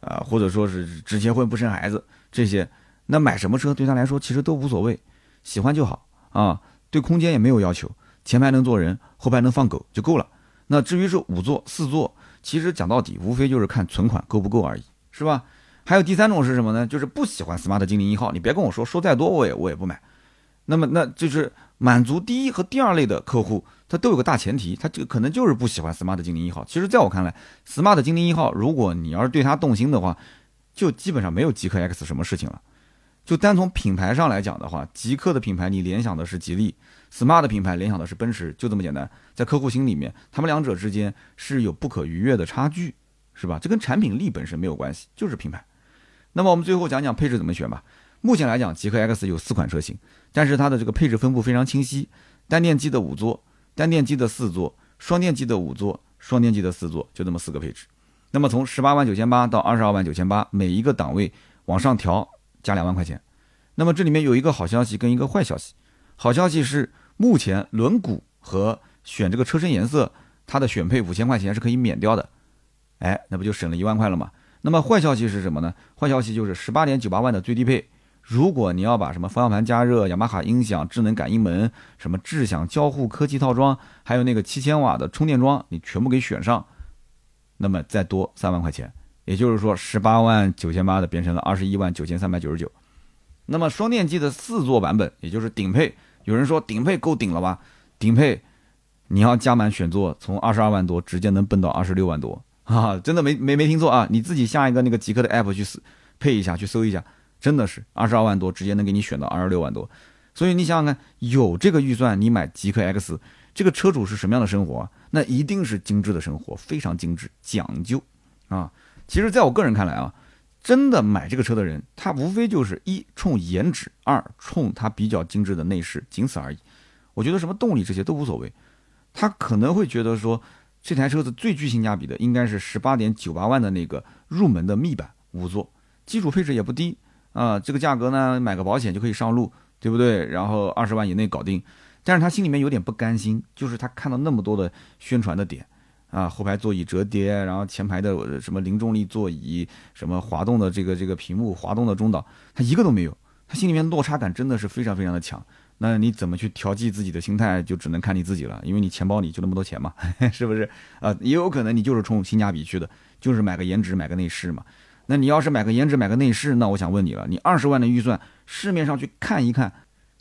啊，或者说是只结婚不生孩子这些，那买什么车对他来说其实都无所谓，喜欢就好啊。对空间也没有要求，前排能坐人，后排能放狗就够了。那至于是五座、四座，其实讲到底无非就是看存款够不够而已，是吧？还有第三种是什么呢？就是不喜欢 smart 精灵一号，你别跟我说说再多我也我也不买。那么那就是满足第一和第二类的客户。它都有个大前提，它这个可能就是不喜欢 smart 精灵一号。其实，在我看来，smart 精灵一号，如果你要是对它动心的话，就基本上没有极客 X 什么事情了。就单从品牌上来讲的话，极客的品牌你联想的是吉利，smart 品牌联想的是奔驰，就这么简单。在客户心里面，他们两者之间是有不可逾越的差距，是吧？这跟产品力本身没有关系，就是品牌。那么我们最后讲讲配置怎么选吧。目前来讲，极客 X 有四款车型，但是它的这个配置分布非常清晰，单电机的五座。单电机的四座，双电机的五座，双电机的四座，就这么四个配置。那么从十八万九千八到二十二万九千八，每一个档位往上调加两万块钱。那么这里面有一个好消息跟一个坏消息。好消息是目前轮毂和选这个车身颜色，它的选配五千块钱是可以免掉的。哎，那不就省了一万块了吗？那么坏消息是什么呢？坏消息就是十八点九八万的最低配。如果你要把什么方向盘加热、雅马哈音响、智能感应门、什么智享交互科技套装，还有那个七千瓦的充电桩，你全部给选上，那么再多三万块钱，也就是说十八万九千八的变成了二十一万九千三百九十九。那么双电机的四座版本，也就是顶配，有人说顶配够顶了吧？顶配你要加满选座，从二十二万多直接能奔到二十六万多 <laughs> 啊！真的没没没听错啊！你自己下一个那个极客的 app 去配一下，去搜一下。真的是二十二万多，直接能给你选到二十六万多，所以你想想看，有这个预算，你买极客 X，这个车主是什么样的生活？那一定是精致的生活，非常精致讲究啊。其实，在我个人看来啊，真的买这个车的人，他无非就是一冲颜值，二冲它比较精致的内饰，仅此而已。我觉得什么动力这些都无所谓，他可能会觉得说，这台车子最具性价比的应该是十八点九八万的那个入门的密版五座，基础配置也不低。啊，这个价格呢，买个保险就可以上路，对不对？然后二十万以内搞定，但是他心里面有点不甘心，就是他看到那么多的宣传的点，啊，后排座椅折叠，然后前排的什么零重力座椅，什么滑动的这个这个屏幕，滑动的中岛，他一个都没有，他心里面落差感真的是非常非常的强。那你怎么去调剂自己的心态，就只能看你自己了，因为你钱包里就那么多钱嘛，<laughs> 是不是？啊，也有可能你就是冲性价比去的，就是买个颜值，买个内饰嘛。那你要是买个颜值，买个内饰，那我想问你了，你二十万的预算，市面上去看一看，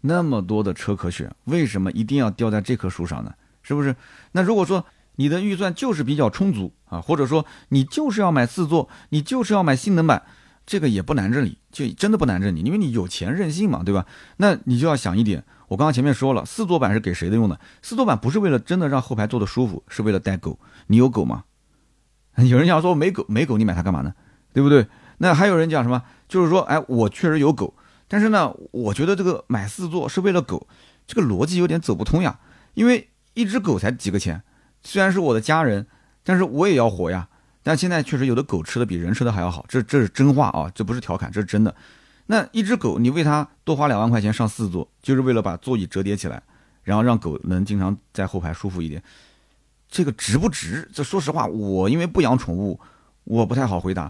那么多的车可选，为什么一定要掉在这棵树上呢？是不是？那如果说你的预算就是比较充足啊，或者说你就是要买四座，你就是要买性能版，这个也不难着你，就真的不难着你，因为你有钱任性嘛，对吧？那你就要想一点，我刚刚前面说了，四座版是给谁的用的？四座版不是为了真的让后排坐的舒服，是为了带狗。你有狗吗？<laughs> 有人讲说没狗，没狗你买它干嘛呢？对不对？那还有人讲什么？就是说，哎，我确实有狗，但是呢，我觉得这个买四座是为了狗，这个逻辑有点走不通呀。因为一只狗才几个钱，虽然是我的家人，但是我也要活呀。但现在确实有的狗吃的比人吃的还要好，这这是真话啊，这不是调侃，这是真的。那一只狗，你为它多花两万块钱上四座，就是为了把座椅折叠起来，然后让狗能经常在后排舒服一点，这个值不值？这说实话，我因为不养宠物，我不太好回答。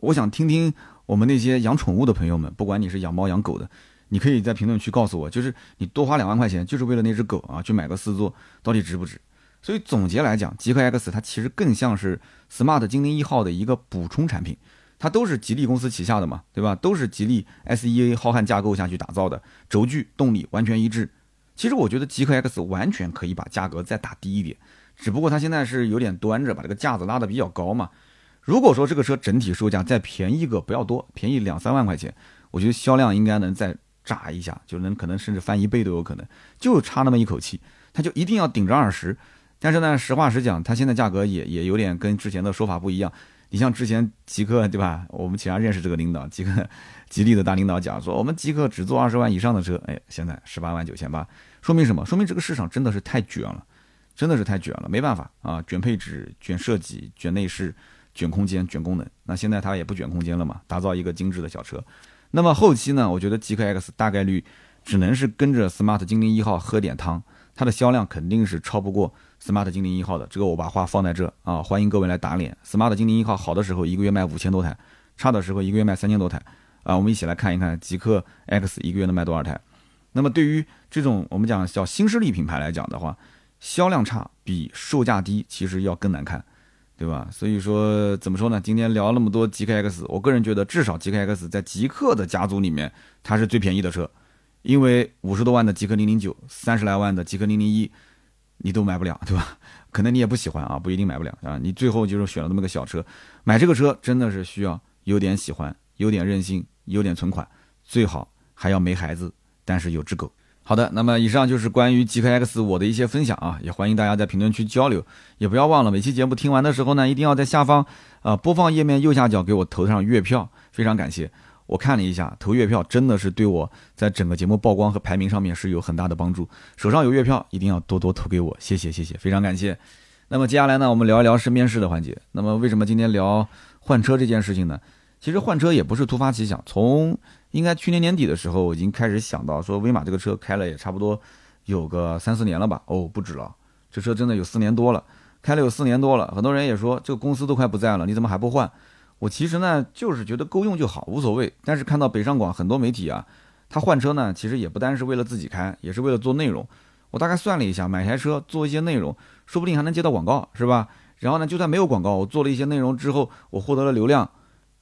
我想听听我们那些养宠物的朋友们，不管你是养猫养狗的，你可以在评论区告诉我，就是你多花两万块钱，就是为了那只狗啊，去买个四座，到底值不值？所以总结来讲，极客 X 它其实更像是 Smart 精灵一号的一个补充产品，它都是吉利公司旗下的嘛，对吧？都是吉利 SEA 浩瀚架构下去打造的，轴距、动力完全一致。其实我觉得极客 X 完全可以把价格再打低一点，只不过它现在是有点端着，把这个架子拉得比较高嘛。如果说这个车整体售价再便宜个不要多，便宜两三万块钱，我觉得销量应该能再炸一下，就能可能甚至翻一倍都有可能，就差那么一口气，它就一定要顶着二十。但是呢，实话实讲，它现在价格也也有点跟之前的说法不一样。你像之前极客对吧？我们其他认识这个领导，极客吉利的大领导讲说，我们极客只做二十万以上的车，哎，现在十八万九千八，说明什么？说明这个市场真的是太卷了，真的是太卷了，没办法啊，卷配置、卷设计、卷内饰。卷空间、卷功能，那现在它也不卷空间了嘛？打造一个精致的小车。那么后期呢？我觉得极客 X 大概率只能是跟着 Smart 精灵一号喝点汤，它的销量肯定是超不过 Smart 精灵一号的。这个我把话放在这啊，欢迎各位来打脸。Smart 精灵一号好的时候一个月卖五千多台，差的时候一个月卖三千多台啊。我们一起来看一看极客 X 一个月能卖多少台。那么对于这种我们讲叫新势力品牌来讲的话，销量差比售价低其实要更难看。对吧？所以说怎么说呢？今天聊那么多极客 X，我个人觉得至少极客 X 在极客的家族里面，它是最便宜的车，因为五十多万的极客零零九，三十来万的极客零零一，你都买不了，对吧？<laughs> 可能你也不喜欢啊，不一定买不了啊。你最后就是选了那么个小车，买这个车真的是需要有点喜欢，有点任性，有点存款，最好还要没孩子，但是有只狗。好的，那么以上就是关于极客 X 我的一些分享啊，也欢迎大家在评论区交流，也不要忘了每期节目听完的时候呢，一定要在下方啊播放页面右下角给我投上月票，非常感谢。我看了一下，投月票真的是对我在整个节目曝光和排名上面是有很大的帮助。手上有月票，一定要多多投给我，谢谢谢谢，非常感谢。那么接下来呢，我们聊一聊身边事的环节。那么为什么今天聊换车这件事情呢？其实换车也不是突发奇想，从应该去年年底的时候，我已经开始想到说，威马这个车开了也差不多有个三四年了吧？哦，不止了，这车真的有四年多了，开了有四年多了。很多人也说，这个公司都快不在了，你怎么还不换？我其实呢，就是觉得够用就好，无所谓。但是看到北上广很多媒体啊，他换车呢，其实也不单是为了自己开，也是为了做内容。我大概算了一下，买台车做一些内容，说不定还能接到广告，是吧？然后呢，就算没有广告，我做了一些内容之后，我获得了流量。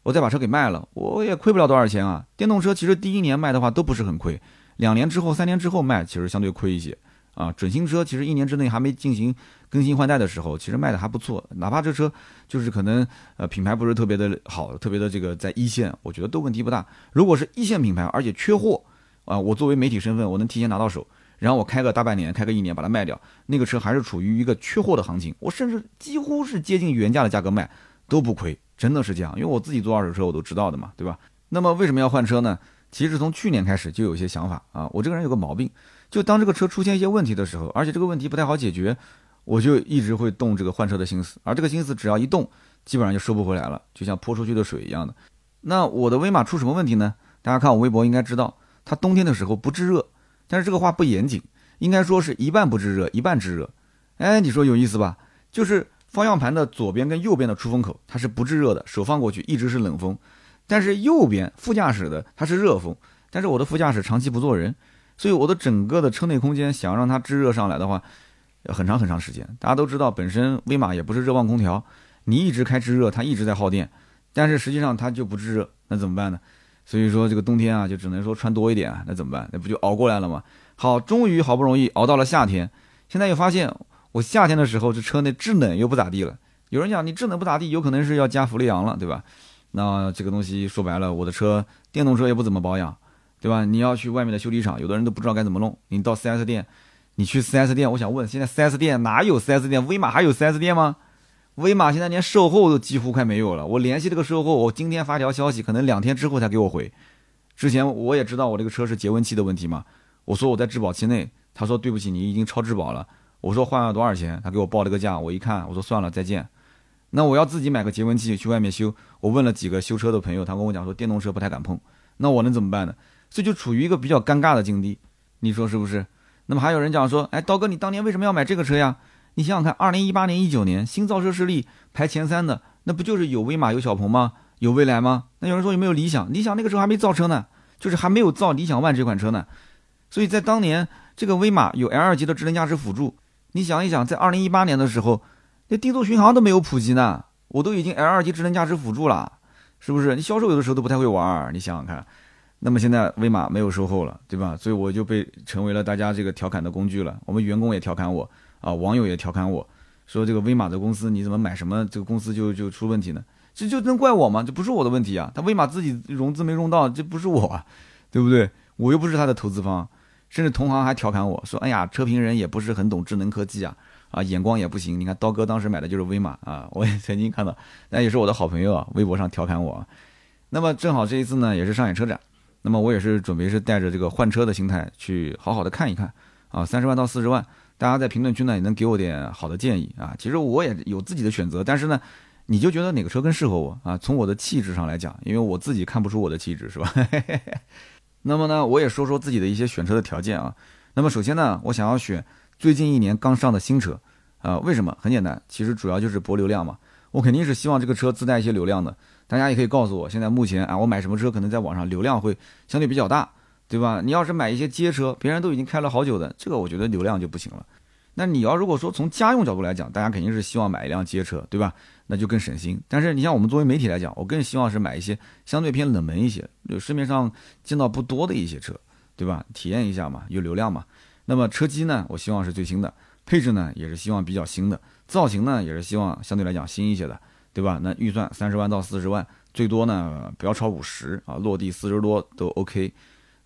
我再把车给卖了，我也亏不了多少钱啊。电动车其实第一年卖的话都不是很亏，两年之后、三年之后卖其实相对亏一些啊。准新车其实一年之内还没进行更新换代的时候，其实卖的还不错。哪怕这车就是可能呃品牌不是特别的好，特别的这个在一线，我觉得都问题不大。如果是一线品牌，而且缺货啊，我作为媒体身份，我能提前拿到手，然后我开个大半年、开个一年把它卖掉，那个车还是处于一个缺货的行情，我甚至几乎是接近原价的价格卖都不亏。真的是这样，因为我自己做二手车，我都知道的嘛，对吧？那么为什么要换车呢？其实从去年开始就有一些想法啊。我这个人有个毛病，就当这个车出现一些问题的时候，而且这个问题不太好解决，我就一直会动这个换车的心思。而这个心思只要一动，基本上就收不回来了，就像泼出去的水一样的。那我的威马出什么问题呢？大家看我微博应该知道，它冬天的时候不制热，但是这个话不严谨，应该说是一半不制热，一半制热。哎，你说有意思吧？就是。方向盘的左边跟右边的出风口，它是不制热的，手放过去一直是冷风。但是右边副驾驶的它是热风，但是我的副驾驶长期不坐人，所以我的整个的车内空间想让它制热上来的话，要很长很长时间。大家都知道，本身威马也不是热泵空调，你一直开制热，它一直在耗电。但是实际上它就不制热，那怎么办呢？所以说这个冬天啊，就只能说穿多一点啊，那怎么办？那不就熬过来了吗？好，终于好不容易熬到了夏天，现在又发现我夏天的时候这车内制冷又不咋地了。有人讲你制冷不咋地，有可能是要加氟利昂了，对吧？那这个东西说白了，我的车电动车也不怎么保养，对吧？你要去外面的修理厂，有的人都不知道该怎么弄。你到 4S 店，你去 4S 店，我想问，现在 4S 店哪有 4S 店？威马还有 4S 店吗？威马现在连售后都几乎快没有了。我联系这个售后，我今天发条消息，可能两天之后才给我回。之前我也知道我这个车是节温器的问题嘛，我说我在质保期内，他说对不起，你已经超质保了。我说换了多少钱？他给我报了个价，我一看，我说算了，再见。那我要自己买个节温器去外面修。我问了几个修车的朋友，他跟我讲说电动车不太敢碰。那我能怎么办呢？所以就处于一个比较尴尬的境地，你说是不是？那么还有人讲说，哎，刀哥，你当年为什么要买这个车呀？你想想看，二零一八年、一九年新造车势力排前三的，那不就是有威马、有小鹏吗？有蔚来吗？那有人说有没有理想？理想那个时候还没造车呢，就是还没有造理想 ONE 这款车呢。所以在当年，这个威马有 L 级的智能驾驶辅助。你想一想，在二零一八年的时候，那定速巡航都没有普及呢，我都已经 L 级智能驾驶辅助了，是不是？你销售有的时候都不太会玩，你想想看。那么现在威马没有售后了，对吧？所以我就被成为了大家这个调侃的工具了。我们员工也调侃我。啊，网友也调侃我说：“这个威马的公司你怎么买什么，这个公司就就出问题呢？这就能怪我吗？这不是我的问题啊！他威马自己融资没融到，这不是我，啊，对不对？我又不是他的投资方。甚至同行还调侃我说：‘哎呀，车评人也不是很懂智能科技啊，啊，眼光也不行。’你看刀哥当时买的就是威马啊，我也曾经看到，那也是我的好朋友啊，微博上调侃我。那么正好这一次呢，也是上海车展，那么我也是准备是带着这个换车的心态去好好的看一看啊，三十万到四十万。”大家在评论区呢也能给我点好的建议啊，其实我也有自己的选择，但是呢，你就觉得哪个车更适合我啊？从我的气质上来讲，因为我自己看不出我的气质是吧？<laughs> 那么呢，我也说说自己的一些选车的条件啊。那么首先呢，我想要选最近一年刚上的新车啊，为什么？很简单，其实主要就是博流量嘛。我肯定是希望这个车自带一些流量的。大家也可以告诉我，现在目前啊，我买什么车可能在网上流量会相对比较大。对吧？你要是买一些街车，别人都已经开了好久的，这个我觉得流量就不行了。那你要如果说从家用角度来讲，大家肯定是希望买一辆街车，对吧？那就更省心。但是你像我们作为媒体来讲，我更希望是买一些相对偏冷门一些，就市面上见到不多的一些车，对吧？体验一下嘛，有流量嘛。那么车机呢，我希望是最新的，配置呢也是希望比较新的，造型呢也是希望相对来讲新一些的，对吧？那预算三十万到四十万，最多呢不要超五十啊，落地四十多都 OK。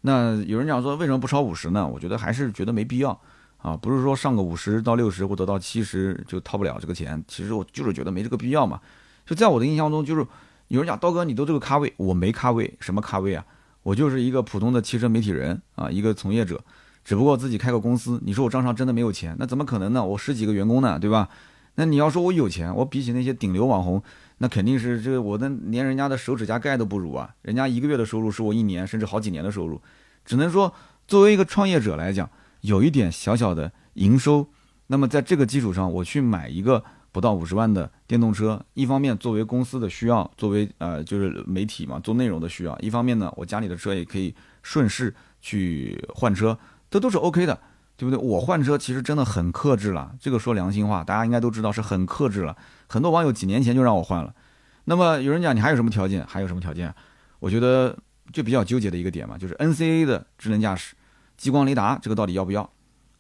那有人讲说为什么不超五十呢？我觉得还是觉得没必要啊，不是说上个五十到六十或者到七十就掏不了这个钱。其实我就是觉得没这个必要嘛。就在我的印象中，就是有人讲刀哥你都这个咖位，我没咖位，什么咖位啊？我就是一个普通的汽车媒体人啊，一个从业者，只不过自己开个公司。你说我账上真的没有钱，那怎么可能呢？我十几个员工呢，对吧？那你要说我有钱，我比起那些顶流网红。那肯定是这个，我的连人家的手指甲盖都不如啊！人家一个月的收入是我一年甚至好几年的收入，只能说作为一个创业者来讲，有一点小小的营收。那么在这个基础上，我去买一个不到五十万的电动车，一方面作为公司的需要，作为呃就是媒体嘛做内容的需要；一方面呢，我家里的车也可以顺势去换车，这都是 OK 的。对不对？我换车其实真的很克制了，这个说良心话，大家应该都知道是很克制了。很多网友几年前就让我换了。那么有人讲你还有什么条件？还有什么条件？我觉得就比较纠结的一个点嘛，就是 NCA 的智能驾驶、激光雷达，这个到底要不要？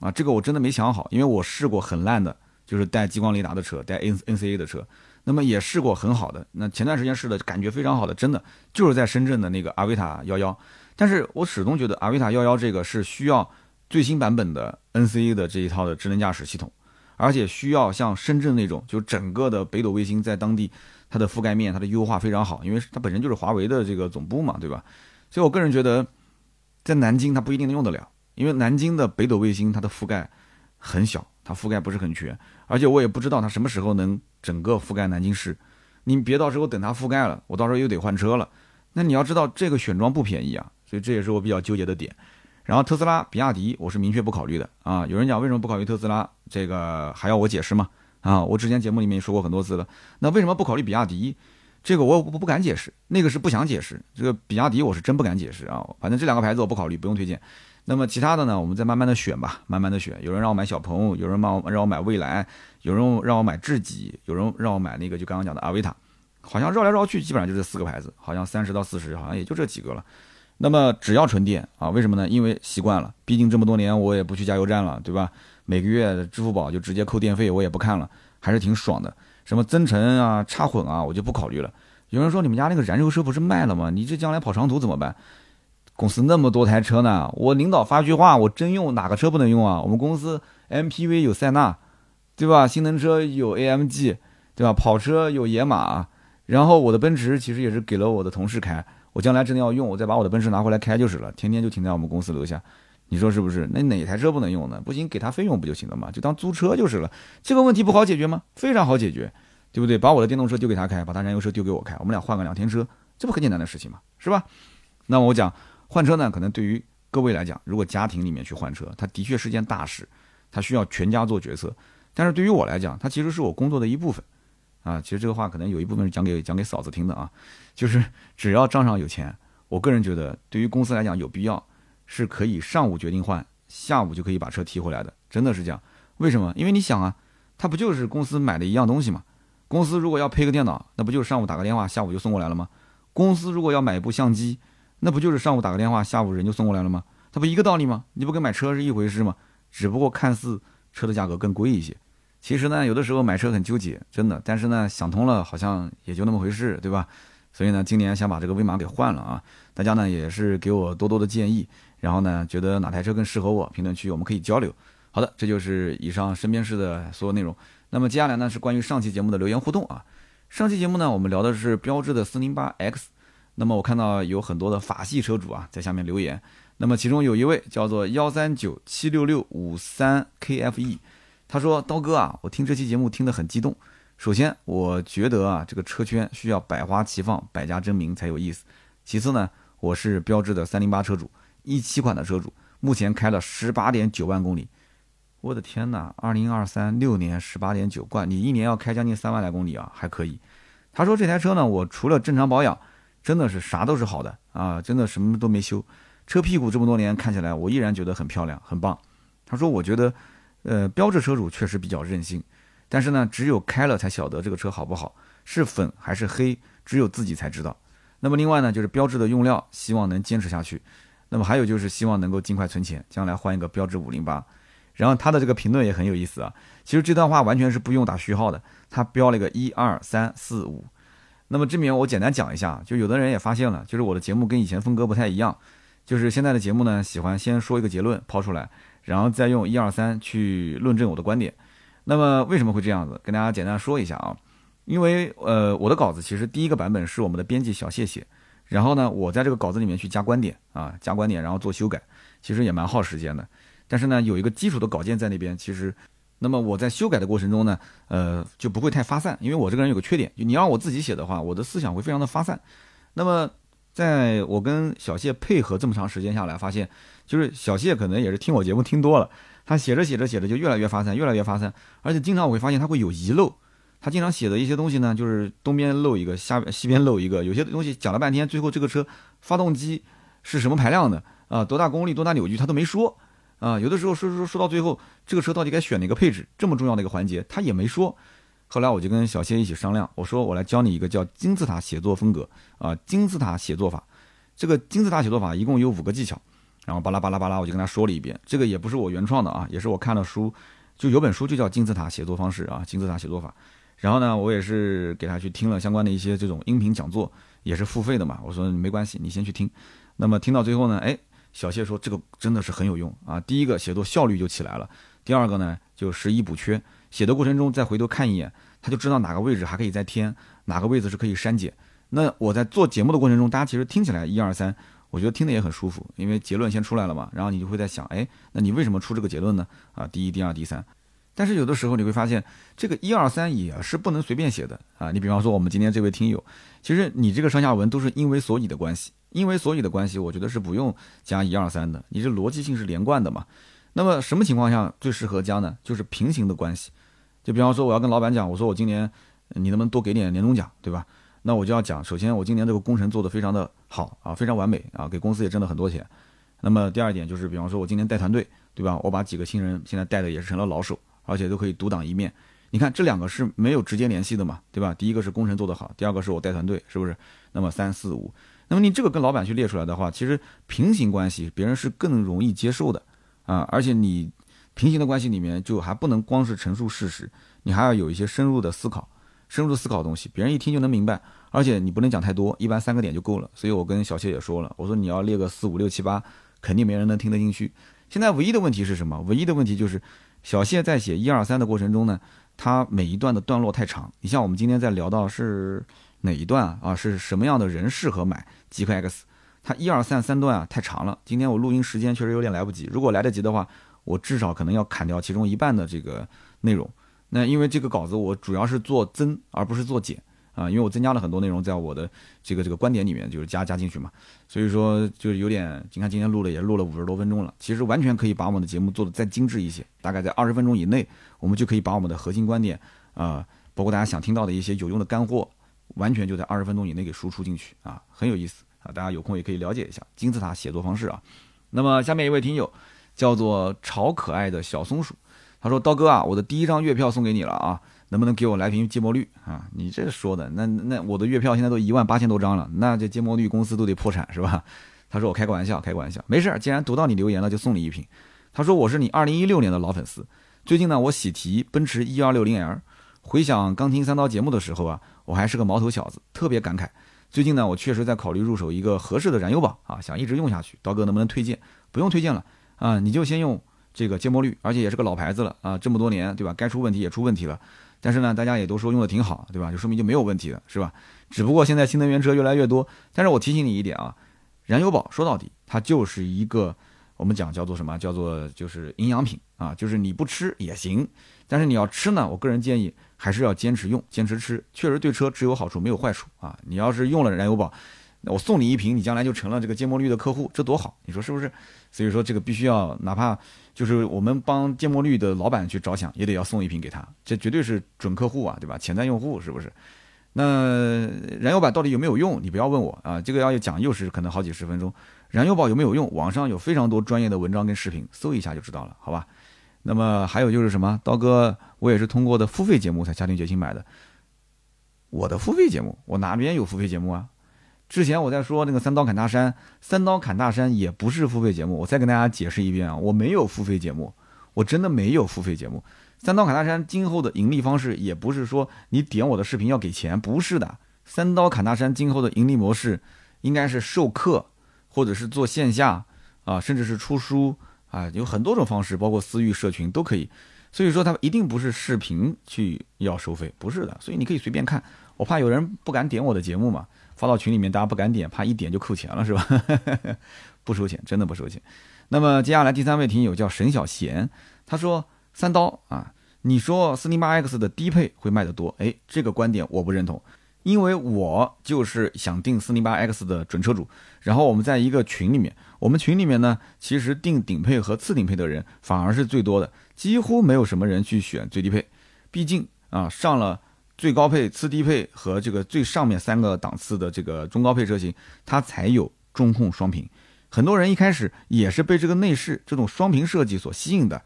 啊，这个我真的没想好，因为我试过很烂的，就是带激光雷达的车，带 N NCA 的车。那么也试过很好的，那前段时间试的感觉非常好的，真的就是在深圳的那个阿维塔幺幺。但是我始终觉得阿维塔幺幺这个是需要。最新版本的 NCA 的这一套的智能驾驶系统，而且需要像深圳那种，就整个的北斗卫星在当地它的覆盖面、它的优化非常好，因为它本身就是华为的这个总部嘛，对吧？所以我个人觉得，在南京它不一定能用得了，因为南京的北斗卫星它的覆盖很小，它覆盖不是很全，而且我也不知道它什么时候能整个覆盖南京市。你别到时候等它覆盖了，我到时候又得换车了。那你要知道这个选装不便宜啊，所以这也是我比较纠结的点。然后特斯拉、比亚迪，我是明确不考虑的啊！有人讲为什么不考虑特斯拉？这个还要我解释吗？啊，我之前节目里面也说过很多次了。那为什么不考虑比亚迪？这个我我不敢解释，那个是不想解释。这个比亚迪我是真不敢解释啊！反正这两个牌子我不考虑，不用推荐。那么其他的呢，我们再慢慢的选吧，慢慢的选。有人让我买小鹏，有人让让我买蔚来，有人让我买智己，有人让我买那个就刚刚讲的阿维塔。好像绕来绕去，基本上就这四个牌子，好像三十到四十，好像也就这几个了。那么只要纯电啊，为什么呢？因为习惯了，毕竟这么多年我也不去加油站了，对吧？每个月支付宝就直接扣电费，我也不看了，还是挺爽的。什么增程啊、插混啊，我就不考虑了。有人说你们家那个燃油车不是卖了吗？你这将来跑长途怎么办？公司那么多台车呢，我领导发句话，我真用哪个车不能用啊？我们公司 MPV 有塞纳，对吧？性能车有 AMG，对吧？跑车有野马，然后我的奔驰其实也是给了我的同事开。我将来真的要用，我再把我的奔驰拿回来开就是了，天天就停在我们公司楼下。你说是不是？那哪台车不能用呢？不行，给他费用不就行了吗？就当租车就是了。这个问题不好解决吗？非常好解决，对不对？把我的电动车丢给他开，把他燃油车丢给我开，我们俩换个两天车，这不很简单的事情吗？是吧？那我讲换车呢，可能对于各位来讲，如果家庭里面去换车，它的确是件大事，它需要全家做决策。但是对于我来讲，它其实是我工作的一部分。啊，其实这个话可能有一部分是讲给讲给嫂子听的啊，就是只要账上有钱，我个人觉得对于公司来讲有必要，是可以上午决定换，下午就可以把车提回来的，真的是这样。为什么？因为你想啊，它不就是公司买的一样东西嘛？公司如果要配个电脑，那不就是上午打个电话，下午就送过来了吗？公司如果要买一部相机，那不就是上午打个电话，下午人就送过来了吗？它不一个道理吗？你不跟买车是一回事吗？只不过看似车的价格更贵一些。其实呢，有的时候买车很纠结，真的。但是呢，想通了，好像也就那么回事，对吧？所以呢，今年想把这个威马给换了啊。大家呢也是给我多多的建议，然后呢，觉得哪台车更适合我，评论区我们可以交流。好的，这就是以上身边事的所有内容。那么接下来呢，是关于上期节目的留言互动啊。上期节目呢，我们聊的是标致的四零八 X。那么我看到有很多的法系车主啊，在下面留言。那么其中有一位叫做幺三九七六六五三 KFE。他说：“刀哥啊，我听这期节目听得很激动。首先，我觉得啊，这个车圈需要百花齐放、百家争鸣才有意思。其次呢，我是标致的三零八车主，一七款的车主，目前开了十八点九万公里。我的天哪，二零二三六年十八点九万，你一年要开将近三万来公里啊，还可以。他说这台车呢，我除了正常保养，真的是啥都是好的啊，真的什么都没修。车屁股这么多年看起来，我依然觉得很漂亮，很棒。他说，我觉得。”呃，标致车主确实比较任性，但是呢，只有开了才晓得这个车好不好，是粉还是黑，只有自己才知道。那么另外呢，就是标志的用料，希望能坚持下去。那么还有就是希望能够尽快存钱，将来换一个标志五零八。然后他的这个评论也很有意思啊，其实这段话完全是不用打序号的，他标了一个一二三四五。那么这里面我简单讲一下，就有的人也发现了，就是我的节目跟以前风格不太一样，就是现在的节目呢，喜欢先说一个结论抛出来。然后再用一二三去论证我的观点，那么为什么会这样子？跟大家简单说一下啊，因为呃我的稿子其实第一个版本是我们的编辑小谢写，然后呢我在这个稿子里面去加观点啊加观点，然后做修改，其实也蛮耗时间的。但是呢有一个基础的稿件在那边，其实那么我在修改的过程中呢，呃就不会太发散，因为我这个人有个缺点，就你让我自己写的话，我的思想会非常的发散。那么在我跟小谢配合这么长时间下来，发现。就是小谢可能也是听我节目听多了，他写着写着写着就越来越发散，越来越发散，而且经常我会发现他会有遗漏，他经常写的一些东西呢，就是东边漏一个，下西边漏一个，有些东西讲了半天，最后这个车发动机是什么排量的啊，多大功率，多大扭矩，他都没说啊，有的时候说说说到最后，这个车到底该选哪个配置，这么重要的一个环节，他也没说。后来我就跟小谢一起商量，我说我来教你一个叫金字塔写作风格啊，金字塔写作法，这个金字塔写作法一共有五个技巧。然后巴拉巴拉巴拉，我就跟他说了一遍，这个也不是我原创的啊，也是我看了书，就有本书就叫金字塔写作方式啊，金字塔写作法。然后呢，我也是给他去听了相关的一些这种音频讲座，也是付费的嘛。我说没关系，你先去听。那么听到最后呢，哎，小谢说这个真的是很有用啊。第一个写作效率就起来了，第二个呢就拾遗补缺，写的过程中再回头看一眼，他就知道哪个位置还可以再添，哪个位置是可以删减。那我在做节目的过程中，大家其实听起来一二三。我觉得听的也很舒服，因为结论先出来了嘛，然后你就会在想，哎，那你为什么出这个结论呢？啊，第一、第二、第三，但是有的时候你会发现，这个一二三也是不能随便写的啊。你比方说我们今天这位听友，其实你这个上下文都是因为所以的关系，因为所以的关系，我觉得是不用加一二三的，你这逻辑性是连贯的嘛。那么什么情况下最适合加呢？就是平行的关系，就比方说我要跟老板讲，我说我今年你能不能多给点年终奖，对吧？那我就要讲，首先我今年这个工程做得非常的好啊，非常完美啊，给公司也挣了很多钱。那么第二点就是，比方说我今年带团队，对吧？我把几个新人现在带的也是成了老手，而且都可以独当一面。你看这两个是没有直接联系的嘛，对吧？第一个是工程做得好，第二个是我带团队，是不是？那么三四五，那么你这个跟老板去列出来的话，其实平行关系别人是更容易接受的啊，而且你平行的关系里面就还不能光是陈述事实，你还要有一些深入的思考，深入思考的东西，别人一听就能明白，而且你不能讲太多，一般三个点就够了。所以我跟小谢也说了，我说你要列个四五六七八，肯定没人能听得进去。现在唯一的问题是什么？唯一的问题就是小谢在写一二三的过程中呢。他每一段的段落太长，你像我们今天在聊到是哪一段啊？啊，是什么样的人适合买极客 X？他一二三三段啊太长了，今天我录音时间确实有点来不及。如果来得及的话，我至少可能要砍掉其中一半的这个内容。那因为这个稿子我主要是做增而不是做减。啊，因为我增加了很多内容在我的这个这个观点里面，就是加加进去嘛，所以说就是有点，你看今天录了也录了五十多分钟了，其实完全可以把我们的节目做得再精致一些，大概在二十分钟以内，我们就可以把我们的核心观点啊，包括大家想听到的一些有用的干货，完全就在二十分钟以内给输出进去啊，很有意思啊，大家有空也可以了解一下金字塔写作方式啊。那么下面一位听友叫做超可爱的小松鼠，他说刀哥啊，我的第一张月票送给你了啊。能不能给我来瓶芥末绿啊？你这说的，那那我的月票现在都一万八千多张了，那这芥末绿公司都得破产是吧？他说我开个玩笑，开个玩笑，没事儿，既然读到你留言了，就送你一瓶。他说我是你二零一六年的老粉丝，最近呢我喜提奔驰 E 二六零 L 回想刚听三刀节目的时候啊，我还是个毛头小子，特别感慨。最近呢我确实在考虑入手一个合适的燃油宝啊，想一直用下去。刀哥能不能推荐？不用推荐了啊，你就先用这个芥末绿，而且也是个老牌子了啊，这么多年对吧？该出问题也出问题了。但是呢，大家也都说用的挺好，对吧？就说明就没有问题的，是吧？只不过现在新能源车越来越多。但是我提醒你一点啊，燃油宝说到底它就是一个我们讲叫做什么？叫做就是营养品啊，就是你不吃也行。但是你要吃呢，我个人建议还是要坚持用，坚持吃，确实对车只有好处没有坏处啊。你要是用了燃油宝，我送你一瓶，你将来就成了这个芥末绿的客户，这多好，你说是不是？所以说这个必须要哪怕。就是我们帮芥末绿的老板去着想，也得要送一瓶给他，这绝对是准客户啊，对吧？潜在用户是不是？那燃油宝到底有没有用？你不要问我啊，这个要讲又是可能好几十分钟。燃油宝有没有用？网上有非常多专业的文章跟视频，搜一下就知道了，好吧？那么还有就是什么？刀哥，我也是通过的付费节目才下定决心买的。我的付费节目，我哪边有付费节目啊？之前我在说那个三刀砍大山，三刀砍大山也不是付费节目。我再跟大家解释一遍啊，我没有付费节目，我真的没有付费节目。三刀砍大山今后的盈利方式也不是说你点我的视频要给钱，不是的。三刀砍大山今后的盈利模式应该是授课，或者是做线下啊，甚至是出书啊，有很多种方式，包括私域社群都可以。所以说它一定不是视频去要收费，不是的。所以你可以随便看，我怕有人不敢点我的节目嘛。发到群里面，大家不敢点，怕一点就扣钱了，是吧？<laughs> 不收钱，真的不收钱。那么接下来第三位听友叫沈小贤，他说：“三刀啊，你说四零八 X 的低配会卖得多？哎，这个观点我不认同，因为我就是想订四零八 X 的准车主。然后我们在一个群里面，我们群里面呢，其实订顶配和次顶配的人反而是最多的，几乎没有什么人去选最低配。毕竟啊，上了。”最高配、次低配和这个最上面三个档次的这个中高配车型，它才有中控双屏。很多人一开始也是被这个内饰这种双屏设计所吸引的。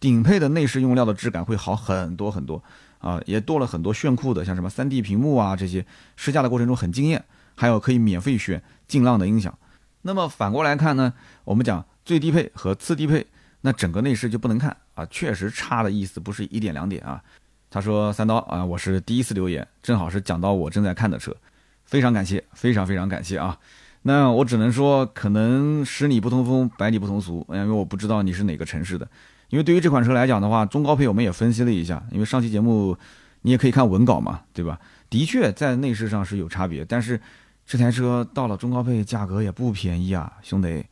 顶配的内饰用料的质感会好很多很多啊，也多了很多炫酷的，像什么 3D 屏幕啊这些。试驾的过程中很惊艳，还有可以免费选劲浪的音响。那么反过来看呢，我们讲最低配和次低配，那整个内饰就不能看啊，确实差的意思不是一点两点啊。他说：“三刀啊，我是第一次留言，正好是讲到我正在看的车，非常感谢，非常非常感谢啊。那我只能说，可能十里不同风，百里不同俗，因为我不知道你是哪个城市的。因为对于这款车来讲的话，中高配我们也分析了一下，因为上期节目你也可以看文稿嘛，对吧？的确在内饰上是有差别，但是这台车到了中高配，价格也不便宜啊，兄弟，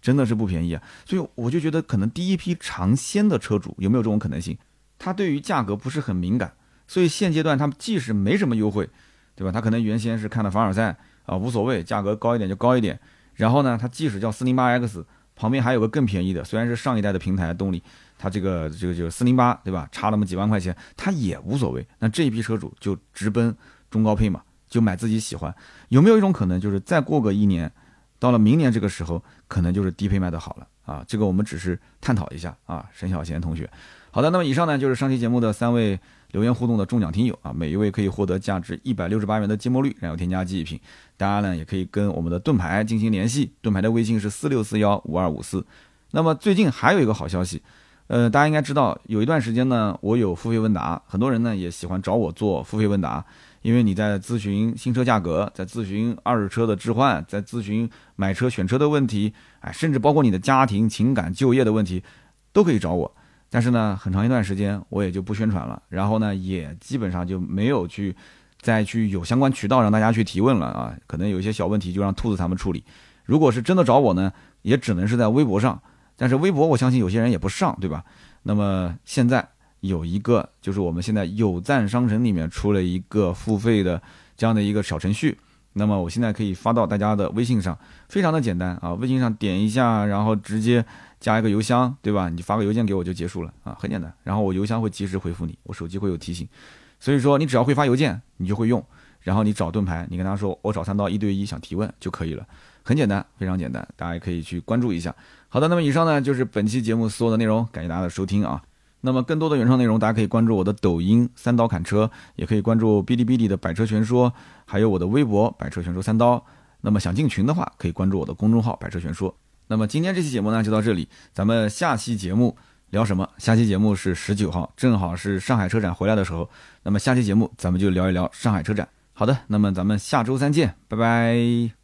真的是不便宜啊。所以我就觉得，可能第一批尝鲜的车主有没有这种可能性？”他对于价格不是很敏感，所以现阶段他即使没什么优惠，对吧？他可能原先是看的凡尔赛啊，无所谓，价格高一点就高一点。然后呢，他即使叫四零八 X，旁边还有个更便宜的，虽然是上一代的平台动力，它这个这个就四零八，对吧？差那么几万块钱，他也无所谓。那这一批车主就直奔中高配嘛，就买自己喜欢。有没有一种可能，就是再过个一年，到了明年这个时候，可能就是低配卖的好了啊？这个我们只是探讨一下啊，沈小贤同学。好的，那么以上呢就是上期节目的三位留言互动的中奖听友啊，每一位可以获得价值一百六十八元的芥末绿燃油添加剂一瓶。大家呢也可以跟我们的盾牌进行联系，盾牌的微信是四六四幺五二五四。那么最近还有一个好消息，呃，大家应该知道，有一段时间呢，我有付费问答，很多人呢也喜欢找我做付费问答，因为你在咨询新车价格，在咨询二手车的置换，在咨询买车选车的问题，哎，甚至包括你的家庭、情感、就业的问题，都可以找我。但是呢，很长一段时间我也就不宣传了，然后呢，也基本上就没有去再去有相关渠道让大家去提问了啊。可能有一些小问题就让兔子他们处理。如果是真的找我呢，也只能是在微博上。但是微博我相信有些人也不上，对吧？那么现在有一个，就是我们现在有赞商城里面出了一个付费的这样的一个小程序。那么我现在可以发到大家的微信上，非常的简单啊，微信上点一下，然后直接。加一个邮箱，对吧？你发个邮件给我就结束了啊，很简单。然后我邮箱会及时回复你，我手机会有提醒。所以说你只要会发邮件，你就会用。然后你找盾牌，你跟他说我找三刀一对一想提问就可以了，很简单，非常简单。大家也可以去关注一下。好的，那么以上呢就是本期节目所有的内容，感谢大家的收听啊。那么更多的原创内容，大家可以关注我的抖音三刀砍车，也可以关注哔哩哔哩的百车全说，还有我的微博百车全说三刀。那么想进群的话，可以关注我的公众号百车全说。那么今天这期节目呢就到这里，咱们下期节目聊什么？下期节目是十九号，正好是上海车展回来的时候。那么下期节目咱们就聊一聊上海车展。好的，那么咱们下周三见，拜拜。